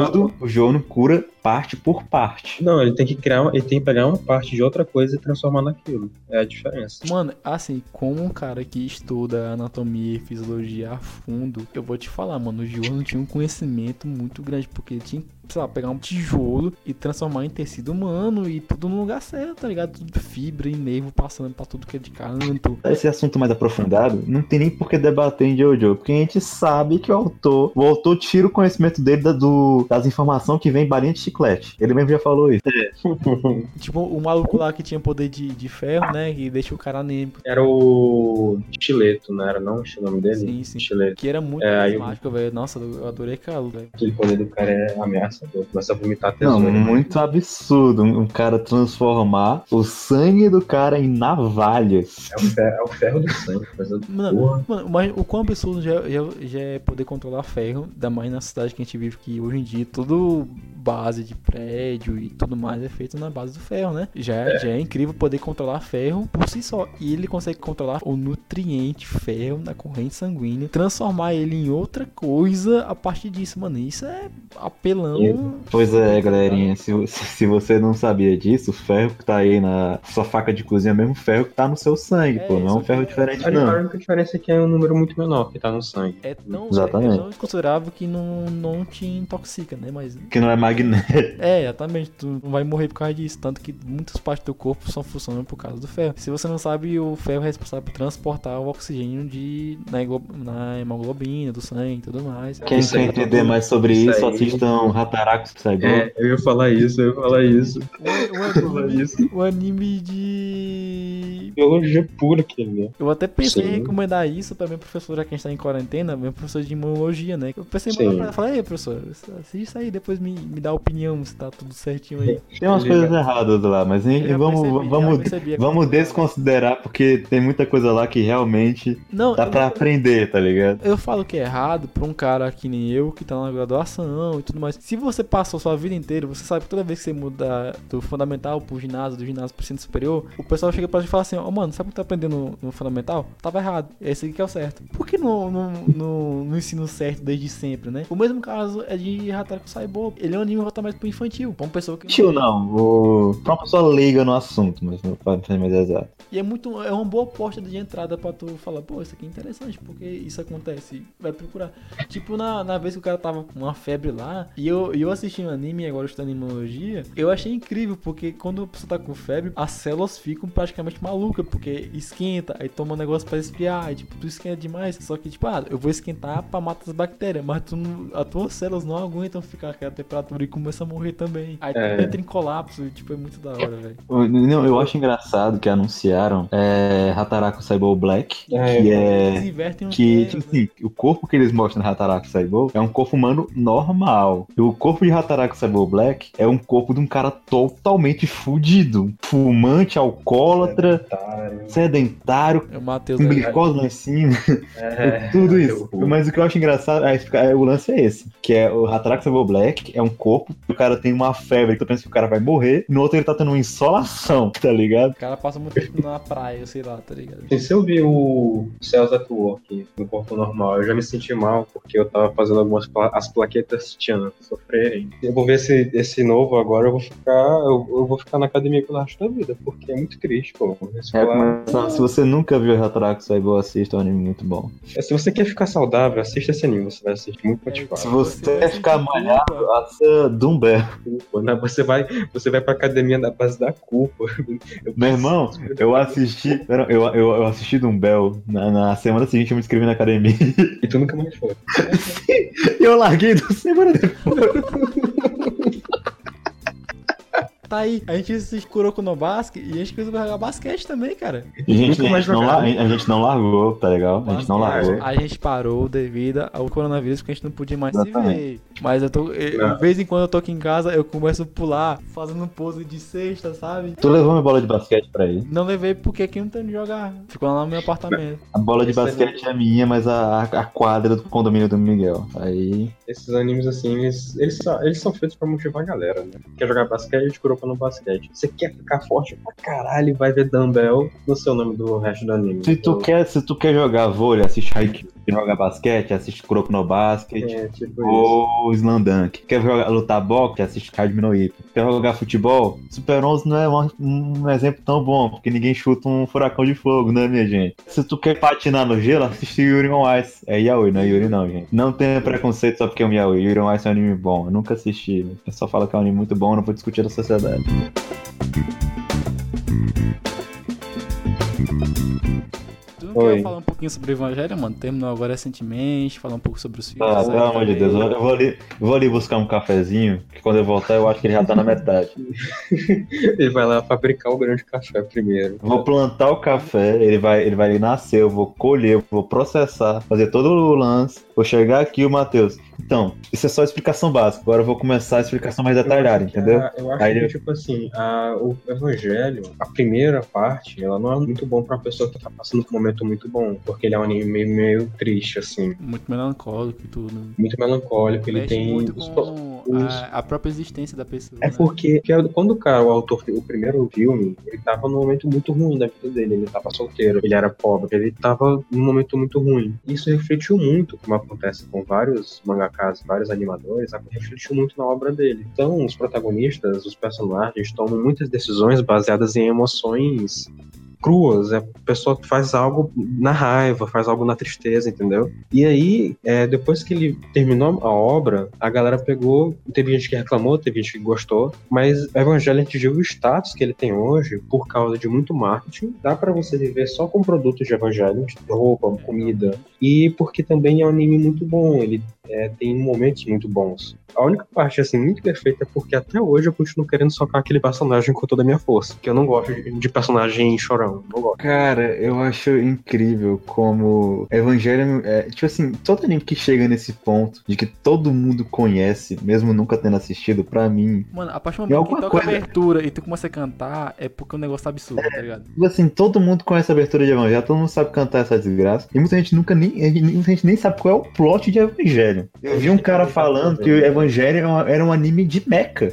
tudo, o Giorno cura parte por parte. Não, ele tem que criar, uma- ele tem que pegar uma parte de outra coisa e transformar naquilo. É a diferença. Mano, assim, como um cara que estuda anatomia e fisiologia a fundo, eu vou te falar, mano, o Giorno tinha um conhecimento muito grande, porque ele tinha, sei lá, pegar um tijolo e transformar em tecido humano e tudo no lugar certo, tá ligado? Tudo fibra e nervo passando pra tudo que é de canto. Esse assunto mais aprofundado, não tem nem por que debater em Jojo, porque a gente sabe que o autor, o autor tira o conhecimento dele da- do- das informações que vem em balinha de chiclete. Ele mesmo já falou isso. (laughs) Tipo, o maluco lá que tinha poder de, de ferro, né? E deixa o cara nem. Era o Stileto, não era não? O nome dele? Sim, sim. Stileto. Que era muito É, aí eu- mágico, velho. Nossa, eu adorei aquela, velho. Aquele poder do cara é Começa a vomitar Não, tesoura. muito absurdo um cara transformar o sangue do cara em navalhas. É o ferro, é o ferro do sangue. Mano. Mano, mas o quão absurdo já, já, já é poder controlar ferro, ainda mais na cidade que a gente vive, que hoje em dia tudo base de prédio e tudo mais é feito na base do ferro, né? Já é, já é incrível poder controlar ferro por si só. E ele consegue controlar o nutriente ferro na corrente sanguínea, transformar ele em outra coisa a partir disso, mano. Isso é apelão. Pois é, galerinha, se, se você não sabia disso, o ferro que tá aí na sua faca de cozinha é o mesmo ferro que tá no seu sangue, É, pô. Não é um ferro diferente, A não. única diferença é que é um número muito menor que tá no sangue. É tão, Exatamente. é tão considerável que não, não te intoxica, né? Mas Que não é magnético. É, exatamente, tu não vai morrer por causa disso. Tanto que muitas partes do corpo só funcionam por causa do ferro. Se você não sabe, o ferro é responsável por transportar o oxigênio de, na, na hemoglobina, do sangue e tudo mais. Quem quer entender mais sobre isso isso, assistam Hataraku Saibou. É, eu ia falar isso, eu ia falar isso. (laughs) O, o Eu ia falar anime, isso. o anime de. Biologia pura né? Eu até pensei em Sim. recomendar isso pra minha professora que a gente tá em quarentena, minha professora de imunologia, né? Eu pensei em ela, falei, aí, professora, assiste isso aí, depois me, me dá a opinião se tá tudo certinho aí. Tem umas coisas erradas lá, mas vamos, percebi, vamos, percebi vamos desconsiderar, porque tem muita coisa lá que realmente Não, dá pra aprender, tá ligado? Eu falo que é errado pra um cara que nem eu, que tá na graduação e tudo mais. Se você passou sua vida inteira, você sabe que toda vez que você muda do fundamental pro ginásio, do ginásio pro ensino superior, o pessoal chega pra gente e fala assim, ó, mano, sabe o que tá aprendendo no, no fundamental? Tava errado. Esse aqui que é o certo. Por que no, no, no, no ensino certo desde sempre, né? O mesmo caso é de Hataraku Saibou. Ele é um anime voltado mais pro infantil. Pra uma pessoa que... Tio não, o... pra uma pessoa leiga no assunto, mas não pode ser mais exato. E é muito. É uma boa porta de entrada pra tu falar, pô, isso aqui é interessante, porque isso acontece. Vai procurar. Tipo, na, na vez que o cara tava com uma febre lá, e eu, eu assisti um anime e agora estudando imunologia, eu achei incrível, porque quando a pessoa tá com febre, as células ficam praticamente malucas, porque esquenta, aí toma um negócio pra esfriar, tipo, tu esquenta demais. Só que, tipo, ah, eu vou esquentar pra matar as bactérias, mas tu as tuas células não aguentam ficar aquela temperatura e começa a morrer também. Aí É. entra em colapso, e, tipo, é muito da hora, velho. Não, eu acho engraçado que anunciaram é, Hataraku Saibou Black, É, que Eles é. Que, tipo né? assim, o corpo que eles mostram no Hataraku Saibou é um corpo humano normal. E o corpo de Hataraku Saibou Black é um corpo de um cara totalmente fudido. Um Fumante, alcoólatra. É sedentário, o Matheus. com aí. glicose lá em cima. É, (laughs) Tudo isso. eu- Mas o que eu acho engraçado, é, o lance é esse. Que é o Hataraku Saibou Black é um corpo que o cara tem uma febre que tu pensa que o cara vai morrer. E no outro ele tá tendo uma insolação, (laughs) tá ligado? O cara passa muito tempo na praia, sei lá, tá ligado? Se eu vi o Cells at Work no corpo normal, eu já me senti mal, porque eu tava fazendo algumas pla as plaquetas tinham sofrerem. Eu vou ver esse, esse novo agora, eu vou ficar. Eu, eu vou ficar na academia pelo resto da vida, porque é muito triste, pô. É, mas, se você nunca viu Hataraku Saibou, assista, é um anime muito bom. Se você quer ficar saudável, assista esse anime, você vai assistir muito É, motivado. Se você quer ficar malhado, culpa. né? Você vai, você vai pra academia na base da culpa. Eu Meu irmão, eu assisti. Eu, eu, eu, eu assisti Dumbbell. Na, na semana seguinte eu me inscrevi na academia. (laughs) E tu nunca mais foi. e eu larguei duas semanas depois. (laughs) Tá aí, a gente assiste Kuroko no Basque e a gente começou a jogar basquete também, cara. E a gente, a, gente não, a gente não largou, tá legal? A gente não largou. A gente parou devido ao coronavírus porque a gente não podia mais se Exatamente. ver. Mas eu tô. eu- Não. De vez em quando eu tô aqui em casa, eu começo a pular, fazendo pose de cesta, sabe? Tu levou minha bola de basquete pra aí. Não levei porque aqui não tem onde jogar. Ficou lá no meu apartamento. A bola de Esse basquete é minha, mas a, a quadra do condomínio do Miguel. Aí. Esses animes, assim, eles, eles, são, eles são feitos pra motivar a galera, né? Quer jogar basquete, Kuroko no basquete. Você quer ficar forte pra caralho e vai ver Dumbbell no seu nome do resto do anime. Se tu Então, quer, se tu quer jogar vôlei, assiste Haikyuu. Jogar basquete, assiste Kuroko no Basket. É, tipo isso. Ou Slandunk. Quer jogar, lutar boxe? Assiste Hajime no Ippo. Quer jogar futebol? Super 11 não é um, um exemplo tão bom, porque ninguém chuta um furacão de fogo, né, minha gente? Se tu quer patinar no gelo, assiste Yuri on Ice. É Yaoi, não é Yuri não, gente. Não tenha preconceito só porque é um Yaoi. Yuri on Ice é um anime bom. Eu nunca assisti. O pessoal fala que é um anime muito bom, eu não vou discutir da sociedade. Quer falar um pouquinho sobre o Evangelho, mano? Terminou agora recentemente, falar um pouco sobre os filmes. Ah, pelo amor de Deus, eu eu vou ali, eu vou ali buscar um cafezinho, que quando eu voltar eu acho que ele já tá na metade. (laughs) Ele vai lá fabricar o grande café primeiro. Vou plantar o café, ele vai, ele vai nascer, eu vou colher, eu vou processar, fazer todo o lance. Vou chegar aqui, o Matheus. Então, isso é só a explicação básica. Agora eu vou começar a explicação mais detalhada, entendeu? a- eu acho Aí que, ele- tipo assim, a- o evangelho, a primeira parte, ela não é muito bom pra uma pessoa que tá passando por um momento muito bom, porque ele é um anime meio, meio triste, assim. Muito melancólico e tudo. Muito melancólico, ele Mexe tem. muito os- com os- a, a própria existência da pessoa. É né? porque que é- quando o cara, o autor, o primeiro filme, ele tava num momento muito ruim da vida dele. Ele tava solteiro, ele era pobre, ele tava num momento muito ruim. Isso refletiu muito, como acontece com vários mangakas, vários animadores, refletiu muito na obra dele. Então, os protagonistas, os personagens, tomam muitas decisões baseadas em emoções cruas, é a pessoa que faz algo na raiva, faz algo na tristeza, entendeu? E aí, é, depois que ele terminou a obra, a galera pegou, teve gente que reclamou, teve gente que gostou, mas Evangelho atingiu o status que ele tem hoje por causa de muito marketing. Dá pra você viver só com produtos de Evangelho, roupa, comida, e porque também é um anime muito bom, ele é, tem momentos muito bons. A única parte, assim, muito perfeita é porque até hoje eu continuo querendo socar aquele personagem com toda a minha força. Que eu não gosto de, personagem chorão. Não gosto. Cara, eu acho incrível como Evangelho é, tipo assim, todo anime que chega nesse ponto de que todo mundo conhece, mesmo nunca tendo assistido, pra mim, Mano, a partir do momento que toca a coisa- abertura e tu começa a cantar, é porque o negócio tá absurdo, tá ligado? tipo assim, todo mundo conhece a abertura de Evangelho, todo mundo sabe cantar essa desgraça, e muita gente nunca nem, muita gente nem sabe qual é o plot de Evangelho. Eu vi um cara falando que o Evangelho era um- era um anime de mecha.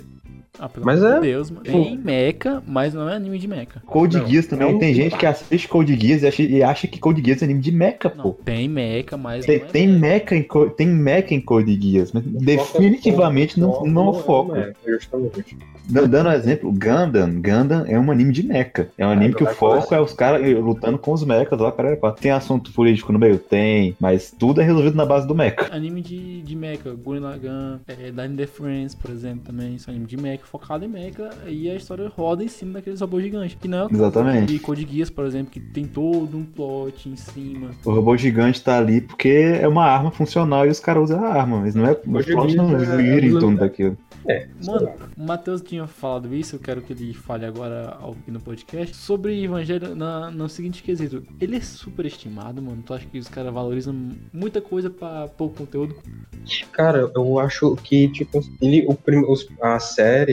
Ah, pelo Mas amor é- de Deus, mano. Tem mecha, mas não é anime de mecha. Code Não, Geass também, um- tem gente que assiste Code Geass e acha, e acha que Code Geass é anime de mecha, Não, pô. tem mecha, mas Tem, não é tem mecha. mecha em, Co- tem mecha em Code Geass, mas definitivamente não, não é foco. É, justamente. Dan- Dando um exemplo, Gundam. Gundam é um anime de mecha. É um anime que o foco é os caras lutando com os mechas lá, cara. Tem assunto político no meio? Tem, mas tudo é resolvido na base do mecha. Anime de, de mecha, Gurren Lagann, é, Line the Friends, por exemplo, também são anime de mecha, focado em mecha, e a história roda em cima daqueles robôs gigantes. Que não é Exatamente. de Code Geass, por exemplo, que tem todo um plot em cima. O robô gigante tá ali porque é uma arma funcional e os caras usam a arma, mas não é. O plot não é- em torno daquilo. É, Mano, o Matheus tinha falado isso, eu quero que ele fale agora aqui no podcast, sobre Evangelho na, no seguinte quesito. Ele é super estimado, mano. Tu acha que os caras valorizam muita coisa pra pouco conteúdo? Cara, eu acho que, tipo, ele, o os- a série,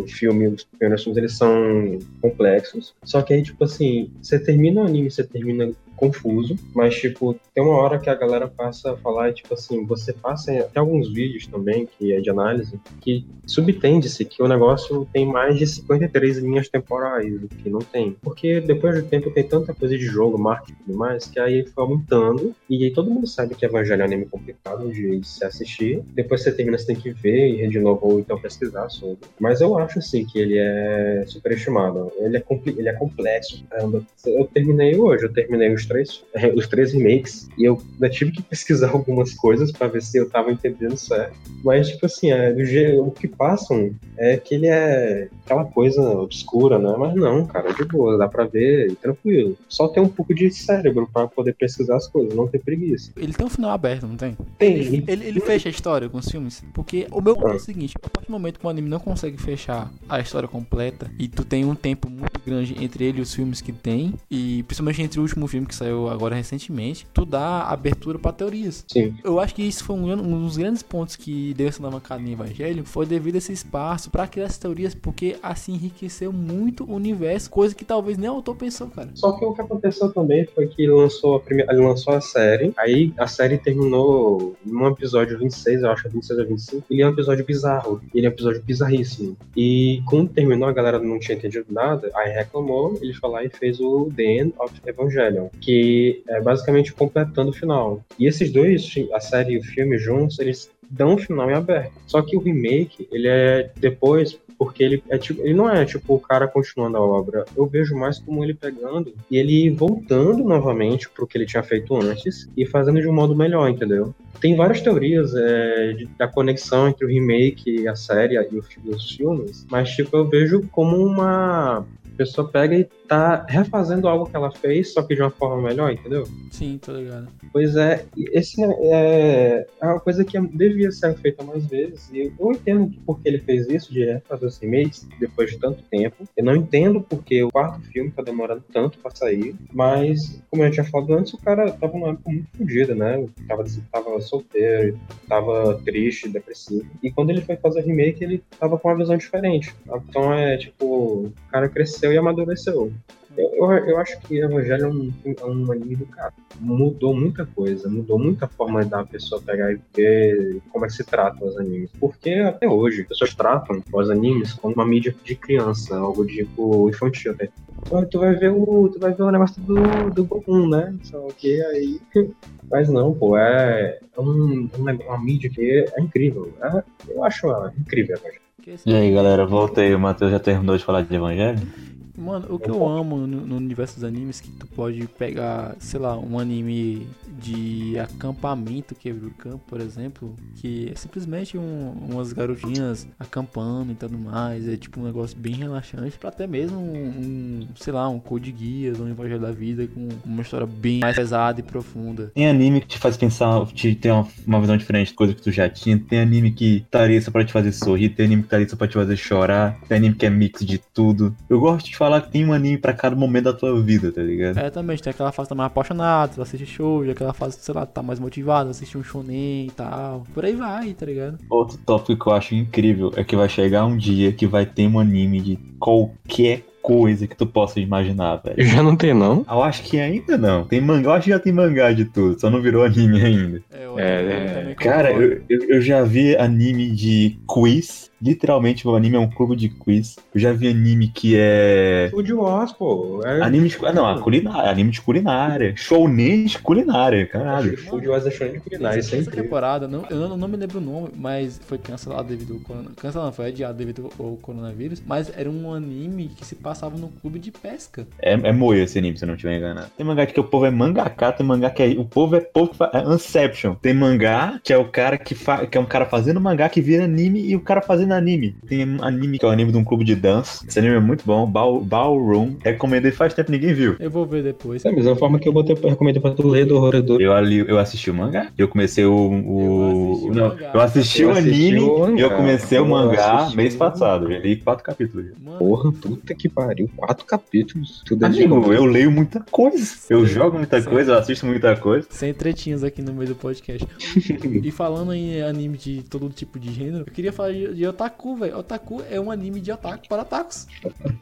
o filme, os primeiros filmes, eles são complexos. Só que aí, tipo assim, você termina o anime, você termina confuso, mas, tipo, tem uma hora que a galera passa a falar, tipo assim, você passa. Tem alguns vídeos também, que é de análise, que subtende-se que o negócio tem mais de 53 linhas temporais, o que não tem. Porque depois do tempo tem tanta coisa de jogo, marketing e tudo mais, que aí foi aumentando, e aí todo mundo sabe que Evangelho é um anime complicado de se assistir. Depois você termina, você tem que ver e de novo ou então pesquisar sobre. Mas eu acho sim que ele é superestimado. Ele é, ele é complexo. caramba. Eu terminei hoje, eu terminei os três, os três remakes e eu ainda tive que pesquisar (laughs) algumas coisas pra ver se eu tava entendendo certo. Mas, tipo assim, é, do je- o que passam é que ele é aquela coisa obscura, né? Mas não, cara, de boa, dá pra ver tranquilo. Só ter um pouco de cérebro pra poder pesquisar as coisas, não ter preguiça. Ele tem um final aberto, não tem? Tem. Ele, ele, ele fecha a história com os filmes? Porque o meu ponto é o seguinte: a partir do momento que o anime não consegue fechar a história completa e tu tem um tempo muito grande entre ele e os filmes que tem, e principalmente entre o último filme que saiu agora recentemente, tu dá abertura pra teorias. Sim. Eu acho que isso foi um, um dos grandes pontos que deu essa alavancada em Evangelho, foi devido a esse espaço pra criar essas teorias, porque assim enriqueceu muito o universo, coisa que talvez nem o autor pensou, cara. Só que o que aconteceu também foi que ele lançou a, primeira, ele lançou a série, aí a série terminou num episódio 26, eu acho, 26 ou 25. Ele é um episódio bizarro, ele é um episódio bizarríssimo. E quando terminou, a galera não tinha entendido nada, aí reclamou, ele foi lá e fez o The End of Evangelion, que é basicamente completando o final. E esses dois, a série e o filme juntos, eles dão um final em aberto. Só que o remake, ele é depois porque ele é tipo, ele não é tipo o cara continuando a obra. Eu vejo mais como ele pegando e ele voltando novamente pro que ele tinha feito antes e fazendo de um modo melhor, entendeu? Tem várias teorias é, de- da conexão entre o remake a série e os filmes, mas tipo eu vejo como uma pessoa pega e tá refazendo algo que ela fez, só que de uma forma melhor, entendeu? Sim, tô ligado. Pois é, esse é, é uma coisa que devia ser feita mais vezes. E eu entendo por que ele fez isso, de fazer os remakes depois de tanto tempo. Eu não entendo porque o quarto filme tá demorando tanto pra sair. Mas, como eu tinha falado antes, o cara tava numa época muito fodida, né? Tava, tava solteiro, tava triste, depressivo. E quando ele foi fazer remake, ele tava com uma visão diferente. Então é tipo, o cara cresceu e amadureceu. Eu, eu, eu acho que Evangelho é um, é um anime do cara. Mudou muita coisa, mudou muita forma da pessoa pegar e ver como é que se tratam os animes. Porque até hoje, as pessoas tratam os animes como uma mídia de criança, algo tipo infantil, né? Então, tu vai ver o. Tu vai ver o negócio do, do Goku, né? Só que aí. (laughs) Mas não, pô, é, é um, uma mídia que é incrível. É, eu acho incrível, Evangelho. E aí, galera, voltei. O Matheus já terminou de falar de Evangelho? Mano, o que eu amo no, no, universo dos animes é que tu pode pegar, sei lá, um anime de acampamento que é o campo, por exemplo, que é simplesmente um, umas garotinhas acampando e tudo mais, é tipo um negócio bem relaxante, pra até mesmo um, um sei lá, um Code Guias, um Evangelho da Vida com uma história bem mais pesada e profunda. Tem anime que te faz pensar, te ter uma, uma visão diferente de coisa que tu já tinha, tem anime que tá ali só pra te fazer sorrir, tem anime que tá ali só pra te fazer chorar, tem anime que é mix de tudo. Eu gosto de falar que tem um anime pra cada momento da tua vida, tá ligado? É, também. Tem aquela fase tá mais apaixonada, tu assiste show, aquela fase, sei lá, tá mais motivado, assiste um shonen e tal. Por aí vai, tá ligado? Outro tópico que eu acho incrível é que vai chegar um dia que vai ter um anime de qualquer coisa que tu possa imaginar, velho. Já não tem, não? Eu acho que ainda não. Tem mangá, eu acho que já tem mangá de tudo, só não virou anime ainda. É, É, é, Cara, eu, eu, eu já vi anime de quiz. Literalmente, o anime é um clube de quiz. Eu já vi anime que é. Food Wars, pô. É... Anime de. ah, Não, a culinária. Anime de culinária. Shounen de culinária, caralho. Food Wars é show de culinária, isso é Essa temporada, não, eu não, não me lembro o nome, mas foi cancelado devido ao coronavírus. Cancelado, não, foi adiado devido ao coronavírus. Mas era um anime que se passava no clube de pesca. É, é moe esse anime, se eu não estiver enganado. Tem mangá que o povo é mangaka, tem mangá que é. O povo é povo que faz. É Inception. Tem mangá que é o cara que faz. Que é um cara fazendo mangá que vira anime e o cara fazendo anime. Tem anime que é o anime de um clube de dança. Esse anime é muito bom. Ball, Ballroom. Recomendei faz tempo, ninguém viu. Eu vou ver depois. Da mesma forma que eu botei, eu recomendei pra tu ler do Horror Eu, ali, eu assisti o mangá. Eu comecei o. o Eu assisti o não, mangá. eu assisti Eu o assisti anime o mangá. e eu comecei o Eu mangá assisti mês o passado. Eu li quatro capítulos. Mano, Porra, puta que pariu. Quatro capítulos. Tudo é de Amigo, eu leio muita coisa. Eu Sim, jogo muita sim. coisa, eu assisto muita coisa. sem tretinhas aqui no meio do podcast. (laughs) e falando em anime de todo tipo de gênero, eu queria falar de, de Otaku, velho. Otaku é um anime de otaku para otakus.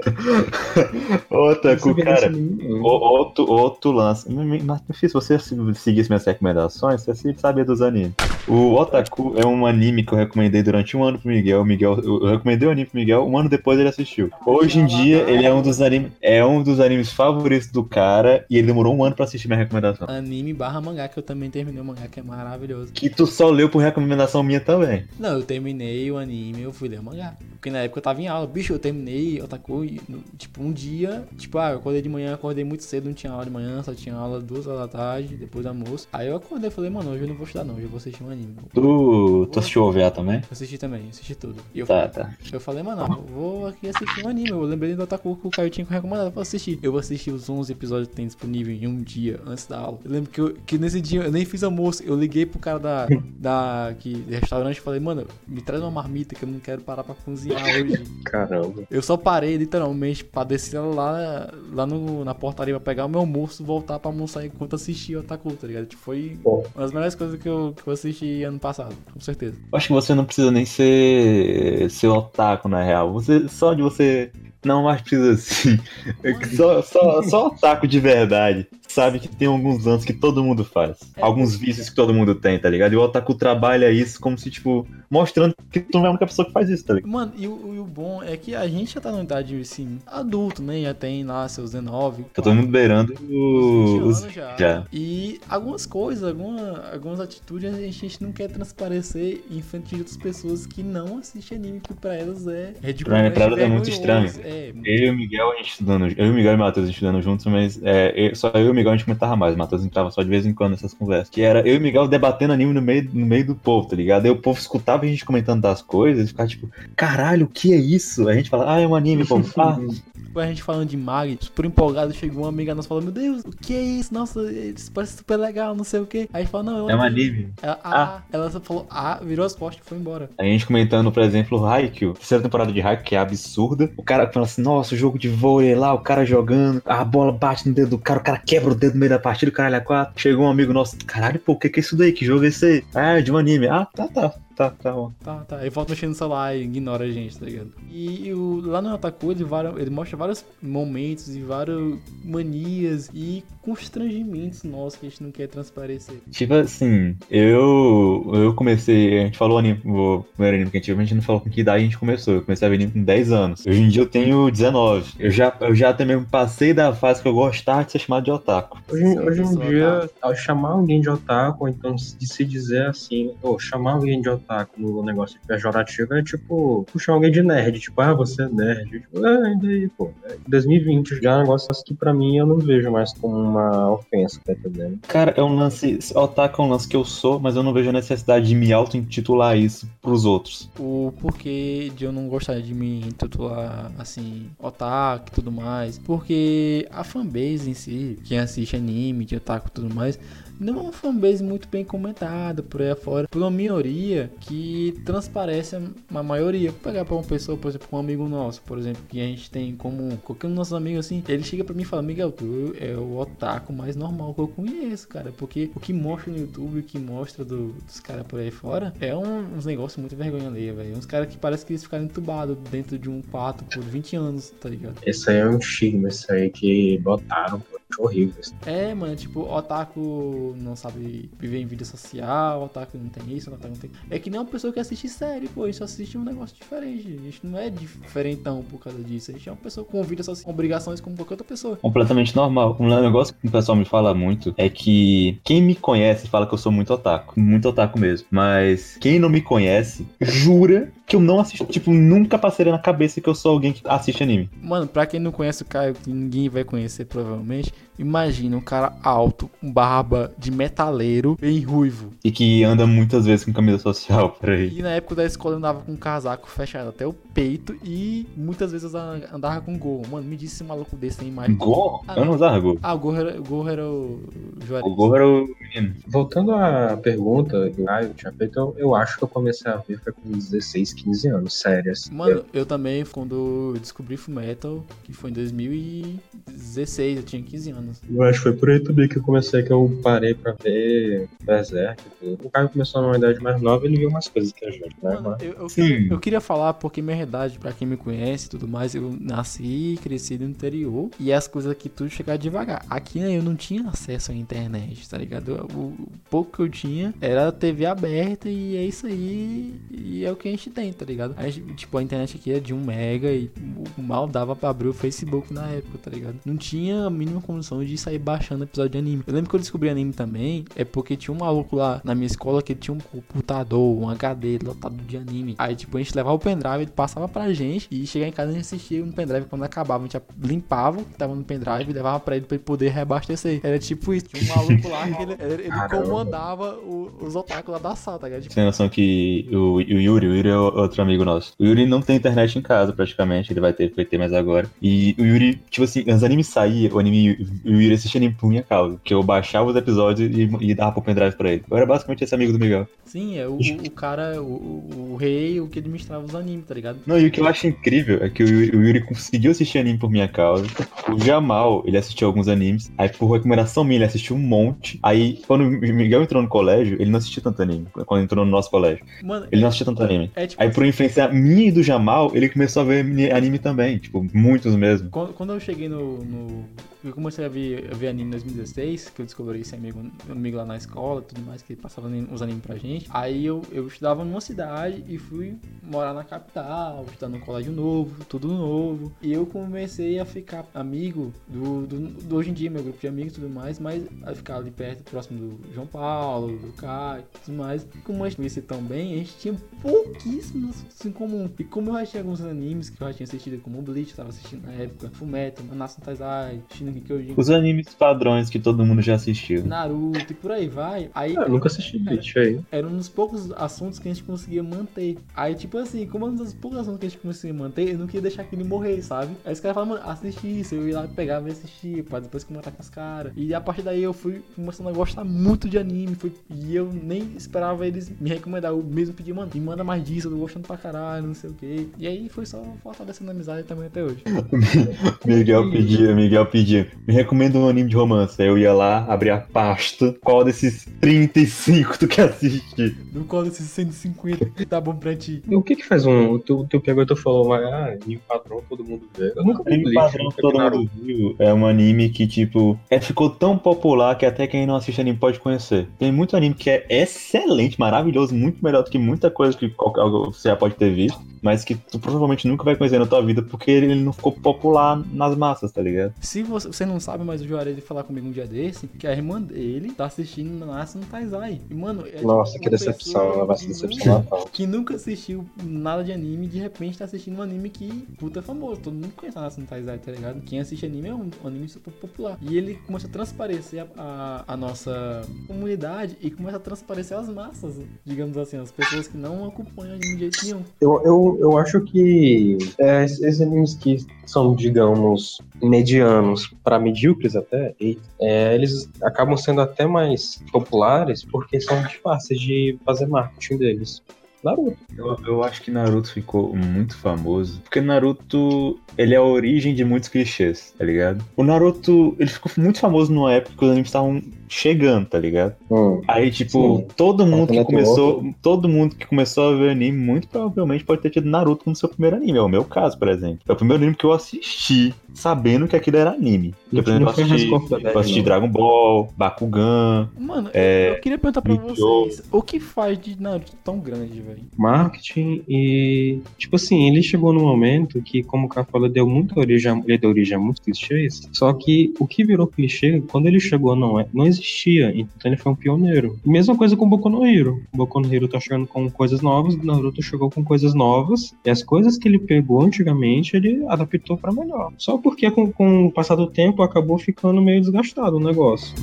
(laughs) Otaku, Você cara. O- Outro, outro lance. Mas difícil você se- seguisse minhas recomendações, você sempre sabia dos animes. O Otaku é um anime que eu recomendei durante um ano pro Miguel. O Miguel eu eu recomendei o anime pro Miguel, um ano depois ele assistiu. Hoje em dia, ele é um dos animes. É um dos animes favoritos do cara e ele demorou um ano pra assistir minha recomendação. Anime barra mangá, que eu também terminei o mangá, que é maravilhoso. Que tu só leu por recomendação minha também. Não, eu terminei o anime, eu fui ler o mangá. Porque na época eu tava em aula. Bicho, eu terminei Otaku, e, tipo, um dia. Tipo, ah, eu acordei de manhã, acordei muito cedo, não tinha aula de manhã, só tinha aula duas horas da tarde, depois do almoço. Aí eu acordei e falei, mano, hoje eu não vou estudar não, hoje eu vou assistir um anime. Tu, tu assistiu o OVA também? Eu assisti também, assisti tudo. E eu, Tá, tá. eu falei, mano, eu vou aqui assistir um anime. Eu lembrei do Otaku que o Caio tinha recomendado pra assistir. Eu assisti os 11 episódios que tem disponível em um dia antes da aula. Eu lembro que, eu- que nesse dia eu nem fiz almoço. Eu liguei pro cara da, da que, restaurante e falei, mano, me traz uma marmita que eu não quero parar pra cozinhar hoje. Caramba. Eu só parei literalmente pra descer lá, lá no, na portaria pra pegar o meu almoço, voltar pra almoçar enquanto assistia o Otaku, tá ligado? Tipo, foi Pô. uma das melhores coisas que eu, que eu assisti ano passado, com certeza. Acho que você não precisa nem ser, ser otaku, na real. Você, só de você. Não, mas precisa assim. É Só, só, só otaku de verdade sabe que tem alguns anos que todo mundo faz. É. Alguns vícios que todo mundo tem, tá ligado? E o otaku trabalha isso como se, tipo, mostrando que tu não é a única pessoa que faz isso, tá ligado? Mano, e o, e o bom é que a gente já tá numa idade, assim, adulto, né? Já tem lá seus 19. Tá todo mundo beirando uns 20 os. anos já. já. E algumas coisas, alguma, algumas atitudes a gente não quer transparecer em frente de outras pessoas que não assistem anime, que pra elas é ridiculamente pra elas é muito vergonhoso. É, Eu e o Miguel, a gente estudando. Eu e o Miguel e o Matheus estudando juntos, mas é, eu- só eu e o Miguel a gente comentava mais. O Matheus entrava só de vez em quando nessas conversas. Que era eu e o Miguel debatendo anime no meio, no meio do povo, tá ligado? Aí o povo escutava a gente comentando das coisas e ficava tipo, caralho, o que é isso? Aí a gente fala, ah, é um anime, pô. Ah, (laughs) a gente falando de Mag, super empolgado, chegou uma amiga nossa falando, meu Deus, o que é isso? Nossa, isso parece super legal, não sei o que. Aí a gente falou, não, é um anime. Ela, ah, ela só falou, ah, virou as costas e foi embora. A gente comentando, por exemplo, Haikyuu, terceira temporada de Haikyuu, que é absurda. O cara fala assim, nossa, o jogo de vôlei lá, o cara jogando, a bola bate no dedo do cara, o cara quebra o dedo no meio da partida, o caralho é quatro. Chegou um amigo nosso, caralho, pô, o que que é isso daí? Que jogo é esse aí? Ah, é de um anime. Ah, tá, tá. Tá, tá bom. Tá, tá. Aí volta mexendo no celular e ignora a gente, tá ligado? E o, lá no Otaku ele, vara- ele mostra vários momentos e várias manias e constrangimentos nossos que a gente não quer transparecer. Tipo assim, eu eu comecei, a gente falou anime, o primeiro anime que a gente viu, a gente não falou com que idade a gente começou. Eu comecei a ver anime com 10 anos. Hoje em dia eu tenho 19. Eu já, eu já até mesmo passei da fase que eu gostava de ser chamado de otaku. Hoje, hoje em dia, ao chamar alguém de otaku, ou então de se dizer assim, ou chamar alguém de otaku no negócio de pejorativo é tipo puxar alguém de nerd, tipo, ah, você é nerd. Tipo, ah, ainda aí, pô. É 2020 já é um negócio que pra mim eu não vejo mais como uma ofensa, tá entendendo? Cara, é um lance. Otaku é um lance que eu sou, mas eu não vejo a necessidade de me auto-intitular isso pros outros. O porquê de eu não gostar de me intitular assim, otaku e tudo mais. Porque a fanbase em si, quem assiste anime, de otaku e tudo mais, não é uma fanbase muito bem comentada por aí afora. Por uma minoria que transparece uma maioria. Vou pegar pra uma pessoa, por exemplo, um amigo nosso, por exemplo, que a gente tem em comum. Qualquer um dos nossos amigos assim, ele chega pra mim e fala: Miguel, tu é o otaku mais normal que eu conheço, cara. Porque o que mostra no YouTube, o que mostra do- dos caras por aí fora, é um- uns negócios muito vergonha alheia, velho. Uns caras que parece que eles ficaram entubados dentro de um quarto por 20 anos, tá ligado? Esse aí é um estigma, esse aí que botaram, pô, horrível. isso. É, mano, tipo, otaku não sabe viver em vida social, otaku não tem isso, otaku não tem. É que nem uma pessoa que assiste série, pô, a gente só assiste um negócio diferente. A gente não é diferentão por causa disso. A gente é uma pessoa com vida social, com obrigações como qualquer outra pessoa. Completamente normal. Um negócio que o pessoal me fala muito é que quem me conhece fala que eu sou muito otaku. Muito otaku mesmo. Mas quem não me conhece jura que eu não assisto. Tipo, nunca passei na cabeça que eu sou alguém que assiste anime. Mano, pra quem não conhece o Caio, que ninguém vai conhecer provavelmente, imagina um cara alto, com barba de metaleiro, bem ruivo. E que anda muitas vezes com camisa social (laughs) por aí. E na época da escola eu andava com um casaco fechado até o peito e muitas vezes eu andava com gorro. Mano, me disse esse maluco desse tem imagem. Gorro? Ah, Eu não usava gorro. Ah, o gorro era o, gorro era o Juarez. O gorro era o menino. Voltando à pergunta que o Caio tinha feito, eu, eu acho que eu comecei a ver foi com 16, 15 anos, sério. assim. Mano, eu também, quando eu descobri Fullmetal, que foi em 2016, eu tinha 15 anos. Eu acho que foi por aí também que eu comecei, que eu parei pra ver Berserk e. O Caio começou numa idade mais nova, ele viu umas coisas que a gente, né? Mano, Mas- eu, eu, Sim. queria, eu queria falar porque minha realidade, pra quem me conhece e tudo mais, eu nasci e cresci no interior e as coisas aqui tudo chegaram devagar. Aqui né, eu não tinha acesso à internet, tá ligado? O, o pouco que eu tinha era TV aberta e é isso aí. E é o que a gente tem, tá ligado? A gente, tipo, a internet aqui é de 1 mega e mal dava pra abrir o Facebook na época, tá ligado? Não tinha a mínima condição de sair baixando episódio de anime. Eu lembro que eu descobri anime também, é porque tinha um maluco lá na minha escola que tinha um computador, um HD lotado de anime. Aí, tipo, a gente levava o pendrive, ele passava pra gente e chegava em casa a gente assistia no pendrive. Quando acabava, a gente limpava o que tava no pendrive e levava pra ele pra ele poder reabastecer. Era tipo isso. Tinha um (laughs) maluco lá que ele, ele, ele comandava o- os otakus lá da sala, tá ligado? Tipo, Você tem noção que o, o Yuri, o Yuri é outro amigo nosso. O Yuri não tem internet em casa, praticamente. Ele vai ter, vai ter mais agora. E o Yuri, tipo assim, os animes saíam, o anime, o Yuri assistia anime por minha causa. Que eu baixava os episódios e, e dava pro pendrive pra ele. Eu era basicamente esse amigo do Miguel. sim, é o, o, cara, o, o, rei, o que administrava os animes, tá ligado? Não, e o que eu acho incrível é que o Yuri, o Yuri conseguiu assistir anime por minha causa. O Jamal, ele assistiu alguns animes. Aí, por recomendação minha, ele assistiu um monte. Aí, quando o Miguel entrou no colégio, ele não assistiu tanto anime. Quando entrou no nosso colégio. Mano, Ele não assistia tanto anime. é tipo. Aí, por influência minha e do Jamal, ele começou a ver ani- anime também. Tipo, muitos mesmo. Quando, quando eu cheguei no, no- Eu comecei a ver, a ver anime em 2016, que eu descobri esse amigo, amigo lá na escola e tudo mais, que passava os animes pra gente. Aí eu, eu estudava numa cidade e fui morar na capital, estudar num colégio novo, tudo novo. E eu comecei a ficar amigo do, do, do hoje em dia, meu grupo de amigos e tudo mais, mas a ficar ali perto, próximo do João Paulo, do Caio e tudo mais. Como a gente conhecia tão bem, a gente tinha pouquíssimos em comum. E como eu tinha alguns animes que eu já tinha assistido, como o Bleach, tava assistindo na época, Fullmetal, Nanatsu no Taizai, Shingeki no Kyojin, Os animes padrões que todo mundo já assistiu. Naruto e por aí vai. Aí Ah, eu nunca assisti Bleach aí. era um dos poucos assuntos que a gente conseguia manter. Aí, tipo assim, como um dos poucos assuntos que a gente conseguia manter, eu não queria deixar aquele morrer, sabe? Aí os caras falavam, mano, assiste isso. Eu ia lá pegar e assistir, pra depois comentar com os caras. E a partir daí eu fui começando a gostar muito de anime. Fui, e eu nem esperava eles me recomendar. Eu mesmo pedi, mano, me manda mais disso, eu tô gostando pra caralho, não sei o quê. E aí foi só fortalecendo a amizade também até hoje. (laughs) Miguel pedia, Miguel pedia. Me recomenda um anime de romance. Aí eu ia lá, abria a pasta. Qual desses 35 tu quer assistir? No qual desses 150 que tá bom pra ti? O que que faz um. Tu, tu pegou e tu falou, mas, ah, anime padrão todo mundo vê. Eu nunca vi padrão nunca todo mundo viu. É um anime que, tipo, é, ficou tão popular que até quem não assiste anime pode conhecer. Tem muito anime que é excelente, maravilhoso, muito melhor do que muita coisa que qualquer, você já pode ter visto, mas que tu provavelmente nunca vai conhecer na tua vida porque ele não ficou popular nas massas, tá ligado? Se você, você não sabe, mas o Juarez veio falar comigo um dia desse, que a irmã dele tá assistindo Nasce no Taizai. E, mano, é Nossa, tipo que uma decepção. Ela vai se que decepcionar nunca- tanto. Que nunca assistiu nada de anime e de repente tá assistindo um anime que, puta, é famoso. Todo mundo conhece Nasce no Taizai, tá ligado? Quem assiste anime é um, um anime super popular. E ele começa a transparecer a, a- a nossa comunidade e começa a transparecer as massas, digamos assim, as pessoas que não acompanham anime de jeito nenhum. Eu, eu, eu acho que é, esses animes que são, digamos, medianos para medíocres até, e, é, eles acabam sendo até mais populares porque são fáceis de fazer marketing deles. Naruto. Eu, eu acho que Naruto ficou muito famoso, porque Naruto, ele é a origem de muitos clichês, tá ligado? O Naruto, ele ficou muito famoso numa época que os animes estavam chegando, tá ligado? Hum. Aí, tipo, Sim. todo mundo que começou, todo mundo que começou a ver anime, muito provavelmente pode ter tido Naruto como seu primeiro anime. É o meu caso, por exemplo. É o primeiro anime que eu assisti, sabendo que aquilo era anime. Porque, por exemplo, eu assisti, eu assisti Dead, Dragon Ball, Bakugan. Mano, É, eu queria perguntar pra vocês, o que faz de Naruto tão grande, velho? Marketing e tipo assim, ele chegou num momento que, como o cara falou, deu muita origem, ele deu origem a muitos clichês, só que o que virou clichê, quando ele chegou não, é, não existia, então ele foi um pioneiro. Mesma coisa com Boku no Hero. O Boku no Hero tá chegando com coisas novas, Naruto chegou com coisas novas, e as coisas que ele pegou antigamente, ele adaptou pra melhor. Só porque com, com o passar do tempo acabou ficando meio desgastado o negócio.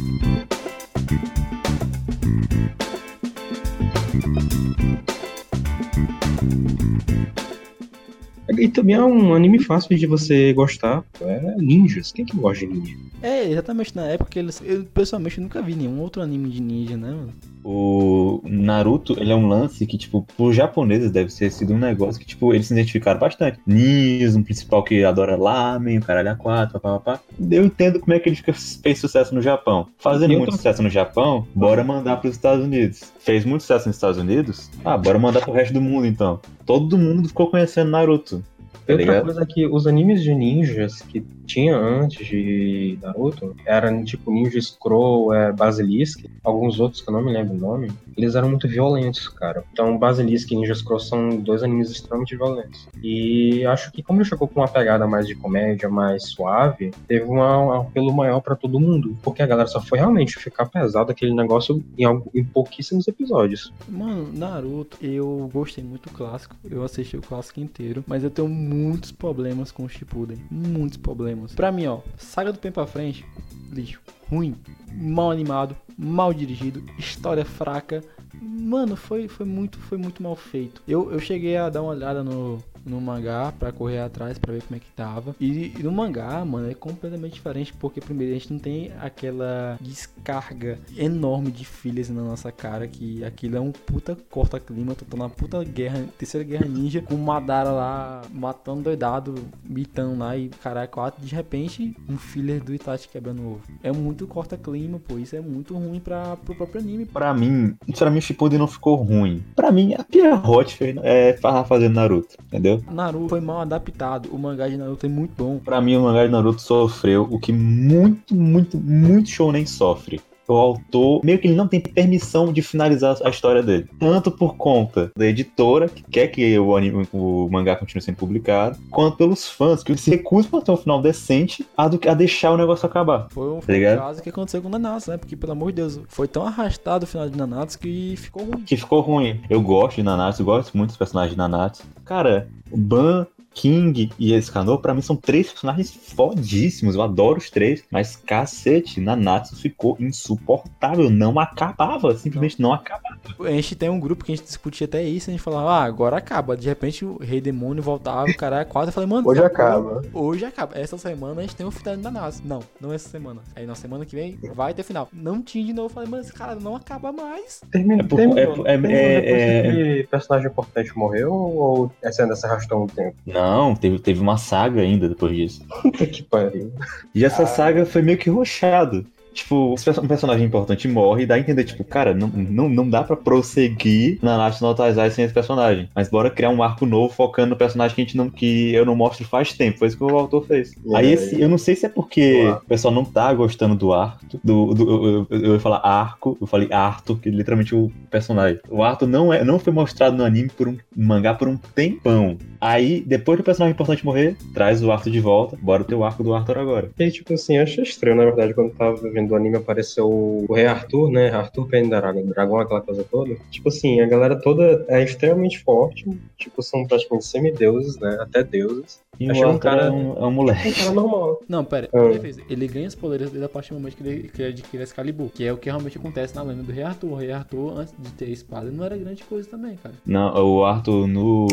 E também é um anime fácil de você gostar. É ninjas. Quem que gosta de ninja? É, exatamente na época eles. Eu pessoalmente nunca vi nenhum outro anime de ninja, né, mano? O Naruto, ele é um lance que, tipo, pros japoneses deve ter sido um negócio que, tipo, eles se identificaram bastante. Ninjas, um principal que adora lamen, o caralho a quatro, papapá. Eu entendo como é que ele fica- fez sucesso no Japão. Fazendo muito outra- sucesso no Japão, bora mandar pros Estados Unidos. Fez muito sucesso nos Estados Unidos? Ah, bora mandar pro resto do mundo, então. Todo mundo ficou conhecendo Naruto. Tá outra ligado? coisa é que os animes de ninjas que tinha antes de Naruto eram tipo Ninja Scroll, é, Basilisk, alguns outros que eu não me lembro o nome, eles eram muito violentos, cara. Então Basilisk e Ninja Scroll são dois animes extremamente violentos. E acho que como ele chegou com uma pegada mais de comédia, mais suave, teve uma- um apelo maior pra todo mundo. Porque a galera só foi realmente ficar pesado aquele negócio em, em pouquíssimos episódios. Mano, Naruto, eu gostei muito do clássico. Eu assisti o clássico inteiro. Mas eu tenho muitos problemas com o Shippuden. Muitos problemas. Pra mim, ó, Saga do Bem pra Frente, lixo. Ruim. Mal animado. Mal dirigido. História fraca. Mano, foi, foi muito foi muito mal feito. Eu, eu cheguei a dar uma olhada no, no mangá pra correr atrás pra ver como é que tava. E, e no mangá, mano, é completamente diferente porque primeiro a gente não tem aquela descarga enorme de filhas na nossa cara que aquilo é um puta corta-clima, tá na puta guerra, terceira guerra ninja, com Madara lá matando doidado, mitando lá e caralho, quatro, de repente um filler do Itachi quebrando o ovo. É muito corta-clima, pô, isso é muito ruim pra, pro próprio anime. Pra mim, sinceramente, Shippuden não ficou ruim. Pra mim, a Pierrot fez- é, fazendo Naruto, entendeu? Naruto foi mal adaptado, o mangá de Naruto é muito bom. Pra mim, o mangá de Naruto sofreu o que muito, muito, muito shounen sofre. O autor, meio que ele não tem permissão de finalizar a história dele. Tanto por conta da editora, que quer que o, anime, o mangá continue sendo publicado, quanto pelos fãs, que se recusam a ter um final decente a, do, a deixar o negócio acabar. Foi um, Tá caso que aconteceu com o Nanatsu, né? Porque, pelo amor de Deus, foi tão arrastado o final de Nanatsu que ficou ruim. Que ficou ruim. Eu gosto de Nanatsu, gosto muito dos personagens de Nanatsu. Cara, o Ban, King e Escanor, pra mim, são três personagens fodíssimos. Eu adoro os três. Mas, cacete, Nanatsu ficou insuportável. Não acabava. Simplesmente não acabava. A gente tem um grupo que a gente discutia até isso, a gente falava, ah, agora acaba. De repente o Rei Demônio voltava, o cara é quase. Eu falei, mano, Hoje acaba. Hoje acaba. Essa semana a gente tem o final da NASA. Não, não essa semana. Aí na semana que vem vai ter final. Não tinha de novo. Eu falei, mano, esse cara não acaba mais. Termina, É por- terminou. é- é- é- que aquele personagem importante morreu ou essa ainda se arrastou um tempo? Não, teve, teve uma saga ainda depois disso. Puta que pariu. E essa saga foi meio que rushado. Tipo, um personagem importante morre e dá a entender, tipo, cara, não, não, não dá pra prosseguir na National Taizai sem esse personagem. Mas bora criar um arco novo focando no personagem que a gente não. que eu não mostro faz tempo. Foi isso que o autor fez. Aí esse, eu não sei se é porque o pessoal não tá gostando do arco. Do, do- eu, eu- eu ia falar arco, eu falei Arthur, que é literalmente o personagem. O Arthur não, é, não foi mostrado no anime por um mangá por um tempão. Aí, depois do personagem importante morrer, traz o Arthur de volta. Bora ter o arco do Arthur agora. E tipo assim, eu achei estranho, na verdade, quando tava vendo o anime, apareceu o Rei Arthur, né? Arthur Pendragon, dragão, aquela coisa toda. Tipo assim, a galera toda é extremamente forte, tipo, são praticamente semideuses, né? Até deuses. E Achei o um Arthur cara- é, um, é um moleque. É um cara normal. Não, pera. Ah. Ele, fez- ele ganha os poderes desde a partir do momento que ele, que ele adquire a Excalibur. Que é o que realmente acontece na lenda do Rei Arthur. O Rei Arthur, antes de ter a espada, não era grande coisa também, cara. Não, o Arthur no,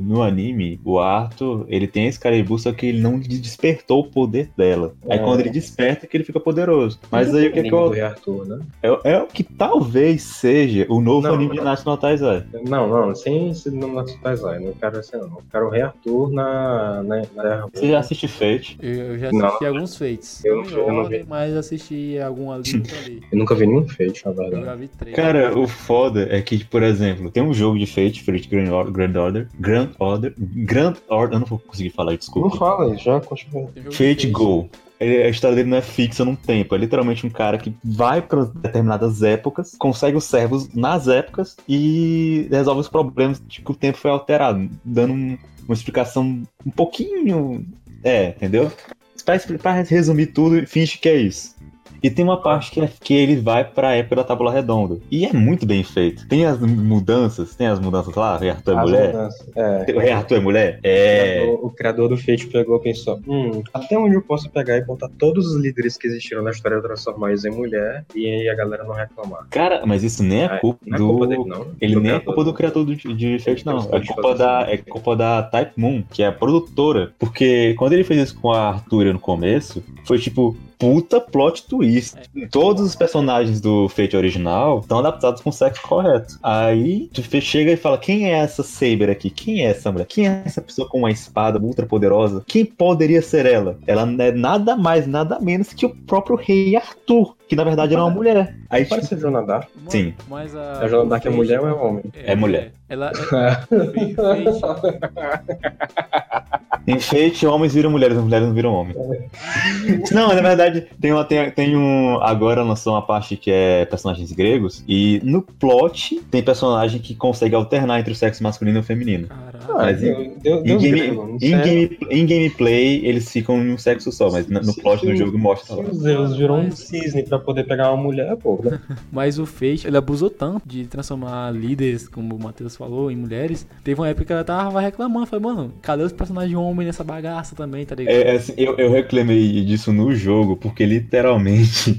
no anime, o Arthur, ele tem a Excalibur, só que ele não despertou o poder dela. Aí É. quando ele desperta que ele fica poderoso. Mas aí o que, é que anime eu, do Rei Arthur, né? é, é o que talvez seja o novo Não, anime de não. National Taizai. Não, não, sem esse nome Taizai, não quero esse não. Eu quero o Rei Arthur na, na, na Terra Você já assiste Fate? Eu, eu já Não. assisti alguns feitos. Eu Não não eu não vi. mas assisti algum ali e ali. Eu nunca vi nenhum feito, na Eu verdade. já vi três. Cara, o foda é que, por exemplo, tem um jogo de Fate, Fate Grand Order, Grand Order, Grand Order, Grand Order, eu não vou conseguir falar, Não desculpa. fala, já continua. De Fate Go. Ele- a história dele não é fixa num tempo, é literalmente um cara que vai para determinadas épocas, consegue os servos nas épocas e resolve os problemas de que o tempo foi alterado, dando um- uma explicação um pouquinho. É, entendeu? Pra, pra resumir tudo, finge que é isso. E tem uma parte que, é, que ele vai pra época da Tábula Redonda. E é muito bem feito. Tem as mudanças, tem as mudanças lá, Rei Arthur é As mulher. mudanças. É. O Rei Arthur é mulher? O É. criador- O criador do Fate pegou e pensou: hum, até onde eu posso pegar e botar todos os líderes que existiram na história e transformar eles em mulher e aí a galera não reclamar. Cara, mas isso nem é É, culpa não é do. culpa dele, não. Ele Do nem é criador. culpa do criador do, de Fate, não. É culpa, da, é culpa da Type Moon, que é a produtora. Porque quando ele fez isso com a Arthur no começo, foi tipo, puta plot twist. Todos os personagens do Fate original estão adaptados com o sexo correto. Aí tu chega e fala: quem é essa Saber aqui? Quem é essa mulher? Quem é essa pessoa com uma espada ultra poderosa? Quem poderia ser ela? Ela não é nada mais, nada menos que o próprio Rei Arthur, que na verdade era uma mulher. Aí, Parece tipo, ser Jonadar. Sim. Mas a. A Jonadar que é mulher ou é homem? É mulher. Ela. É, (laughs) Em Fate, homens viram mulheres, as mulheres não viram homens. (laughs) Não, na verdade, tem, uma, tem, tem um. Agora lançou uma parte que é personagens gregos, e no plot tem personagem que consegue alternar entre o sexo masculino e o feminino. Caralho. Ah, Mas Deus, Deus, Em, Deus game- grego, em, sei. game- em gameplay, eles ficam em um sexo só, mas no Sim, plot no sim. jogo mostra. Os Zeus virou um cisne pra poder pegar uma mulher, pô. né? (laughs) Mas o Fate, ele abusou tanto de transformar líderes, como o Matheus falou, em mulheres. Teve uma época que ela tava reclamando. Falei, mano, cadê os personagens homens nessa bagaça também, tá ligado? É, é assim, eu, eu reclamei disso no jogo, porque literalmente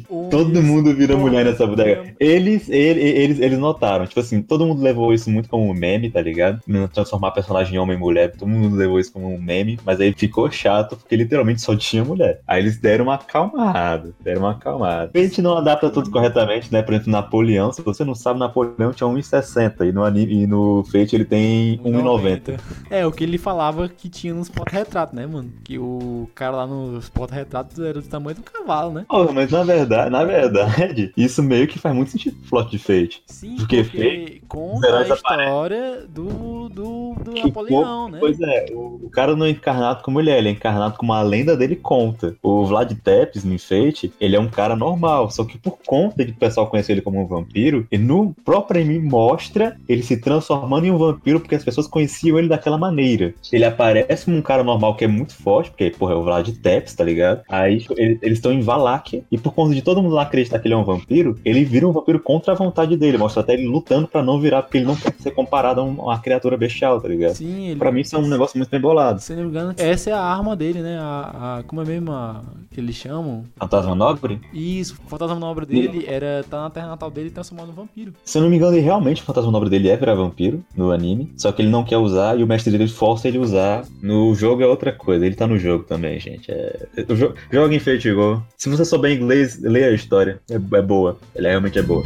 Homens, (laughs) todo mundo vira homens, mulher nessa bodega. Eles, ele- eles, eles notaram, tipo assim, todo mundo levou isso muito como um meme, tá ligado? Transformar personagem em homem e mulher, todo mundo levou isso como um meme, mas aí ficou chato porque literalmente só tinha mulher. Aí eles deram uma acalmada, deram uma acalmada. A gente não adapta tudo corretamente, né? Por exemplo, Napoleão, se você não sabe, Napoleão tinha 1,60 e no anime e no Fate ele tem 1,90. É, o que ele falava que tinha nos porta-retratos, né, mano? Que o cara lá nos porta-retratos era do tamanho do cavalo, né? Oh, mas na verdade, na verdade, (laughs) isso meio que faz muito sentido pro plot de Fate. Sim, Porque porque, conta Zero a história do, do, do Que Napoleão, né? Pois é, o, o cara não é encarnado como ele é, ele é encarnado como a lenda dele conta. O Vlad Tepes, no Fate, ele é um cara normal, só que por conta de o pessoal conhecer ele como um vampiro, e no próprio anime mostra ele se transformando em um vampiro porque as pessoas conheciam ele daquela maneira. Ele aparece como um cara normal que é muito forte, porque, porra, é o Vlad Tepes, tá ligado? Aí tipo, ele- eles estão em Valáquia, e por conta de todo mundo lá acreditar que ele é um vampiro, ele vira um vampiro contra a vontade dele, mostra até ele lutando pra não virar, porque ele não quer ser comparado a um- uma criatura bestial, tá ligado? Sim, ele. Pra mim isso é um negócio muito bem bolado. Se não me engano, essa é a arma dele, né? A, a- como é mesmo a, que eles chamam? Fantasma Nobre? Isso, o fantasma na obra dele era tá na terra natal dele e transformado num vampiro. Se eu não me engano, ele realmente o fantasma nobre dele é virar vampiro no anime. Só que ele não quer usar e o mestre dele força ele usar. No jogo é outra coisa. Ele tá no jogo também, gente. É... O jo... Joga em Fate Go. Se você souber inglês, leia a história. É, é boa. Ela realmente é boa.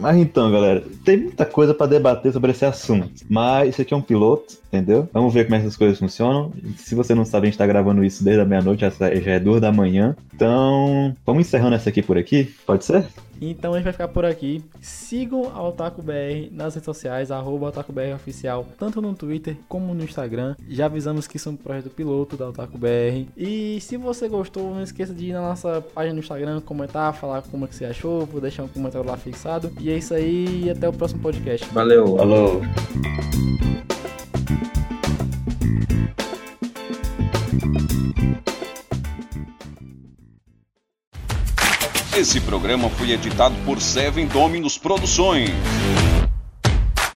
Mas então, galera, tem muita coisa pra debater sobre esse assunto. Mas isso aqui é um piloto, entendeu? Vamos ver como essas coisas funcionam. Se você não sabe, a gente tá gravando isso desde a meia-noite, já é duas da manhã. Então, vamos encerrando essa aqui por aqui? Pode ser? Então a gente vai ficar por aqui. Sigam a Otaku BR nas redes sociais, arroba Otaku BR Oficial, tanto no Twitter como no Instagram. Já avisamos que isso é um projeto piloto da Otaku BR. E se você gostou, não esqueça de ir na nossa página no Instagram, comentar, falar como é que você achou, vou deixar um comentário lá fixado. E é isso aí, e até o próximo podcast. Valeu. Falou! Esse programa foi editado por Seven Dominus Produções.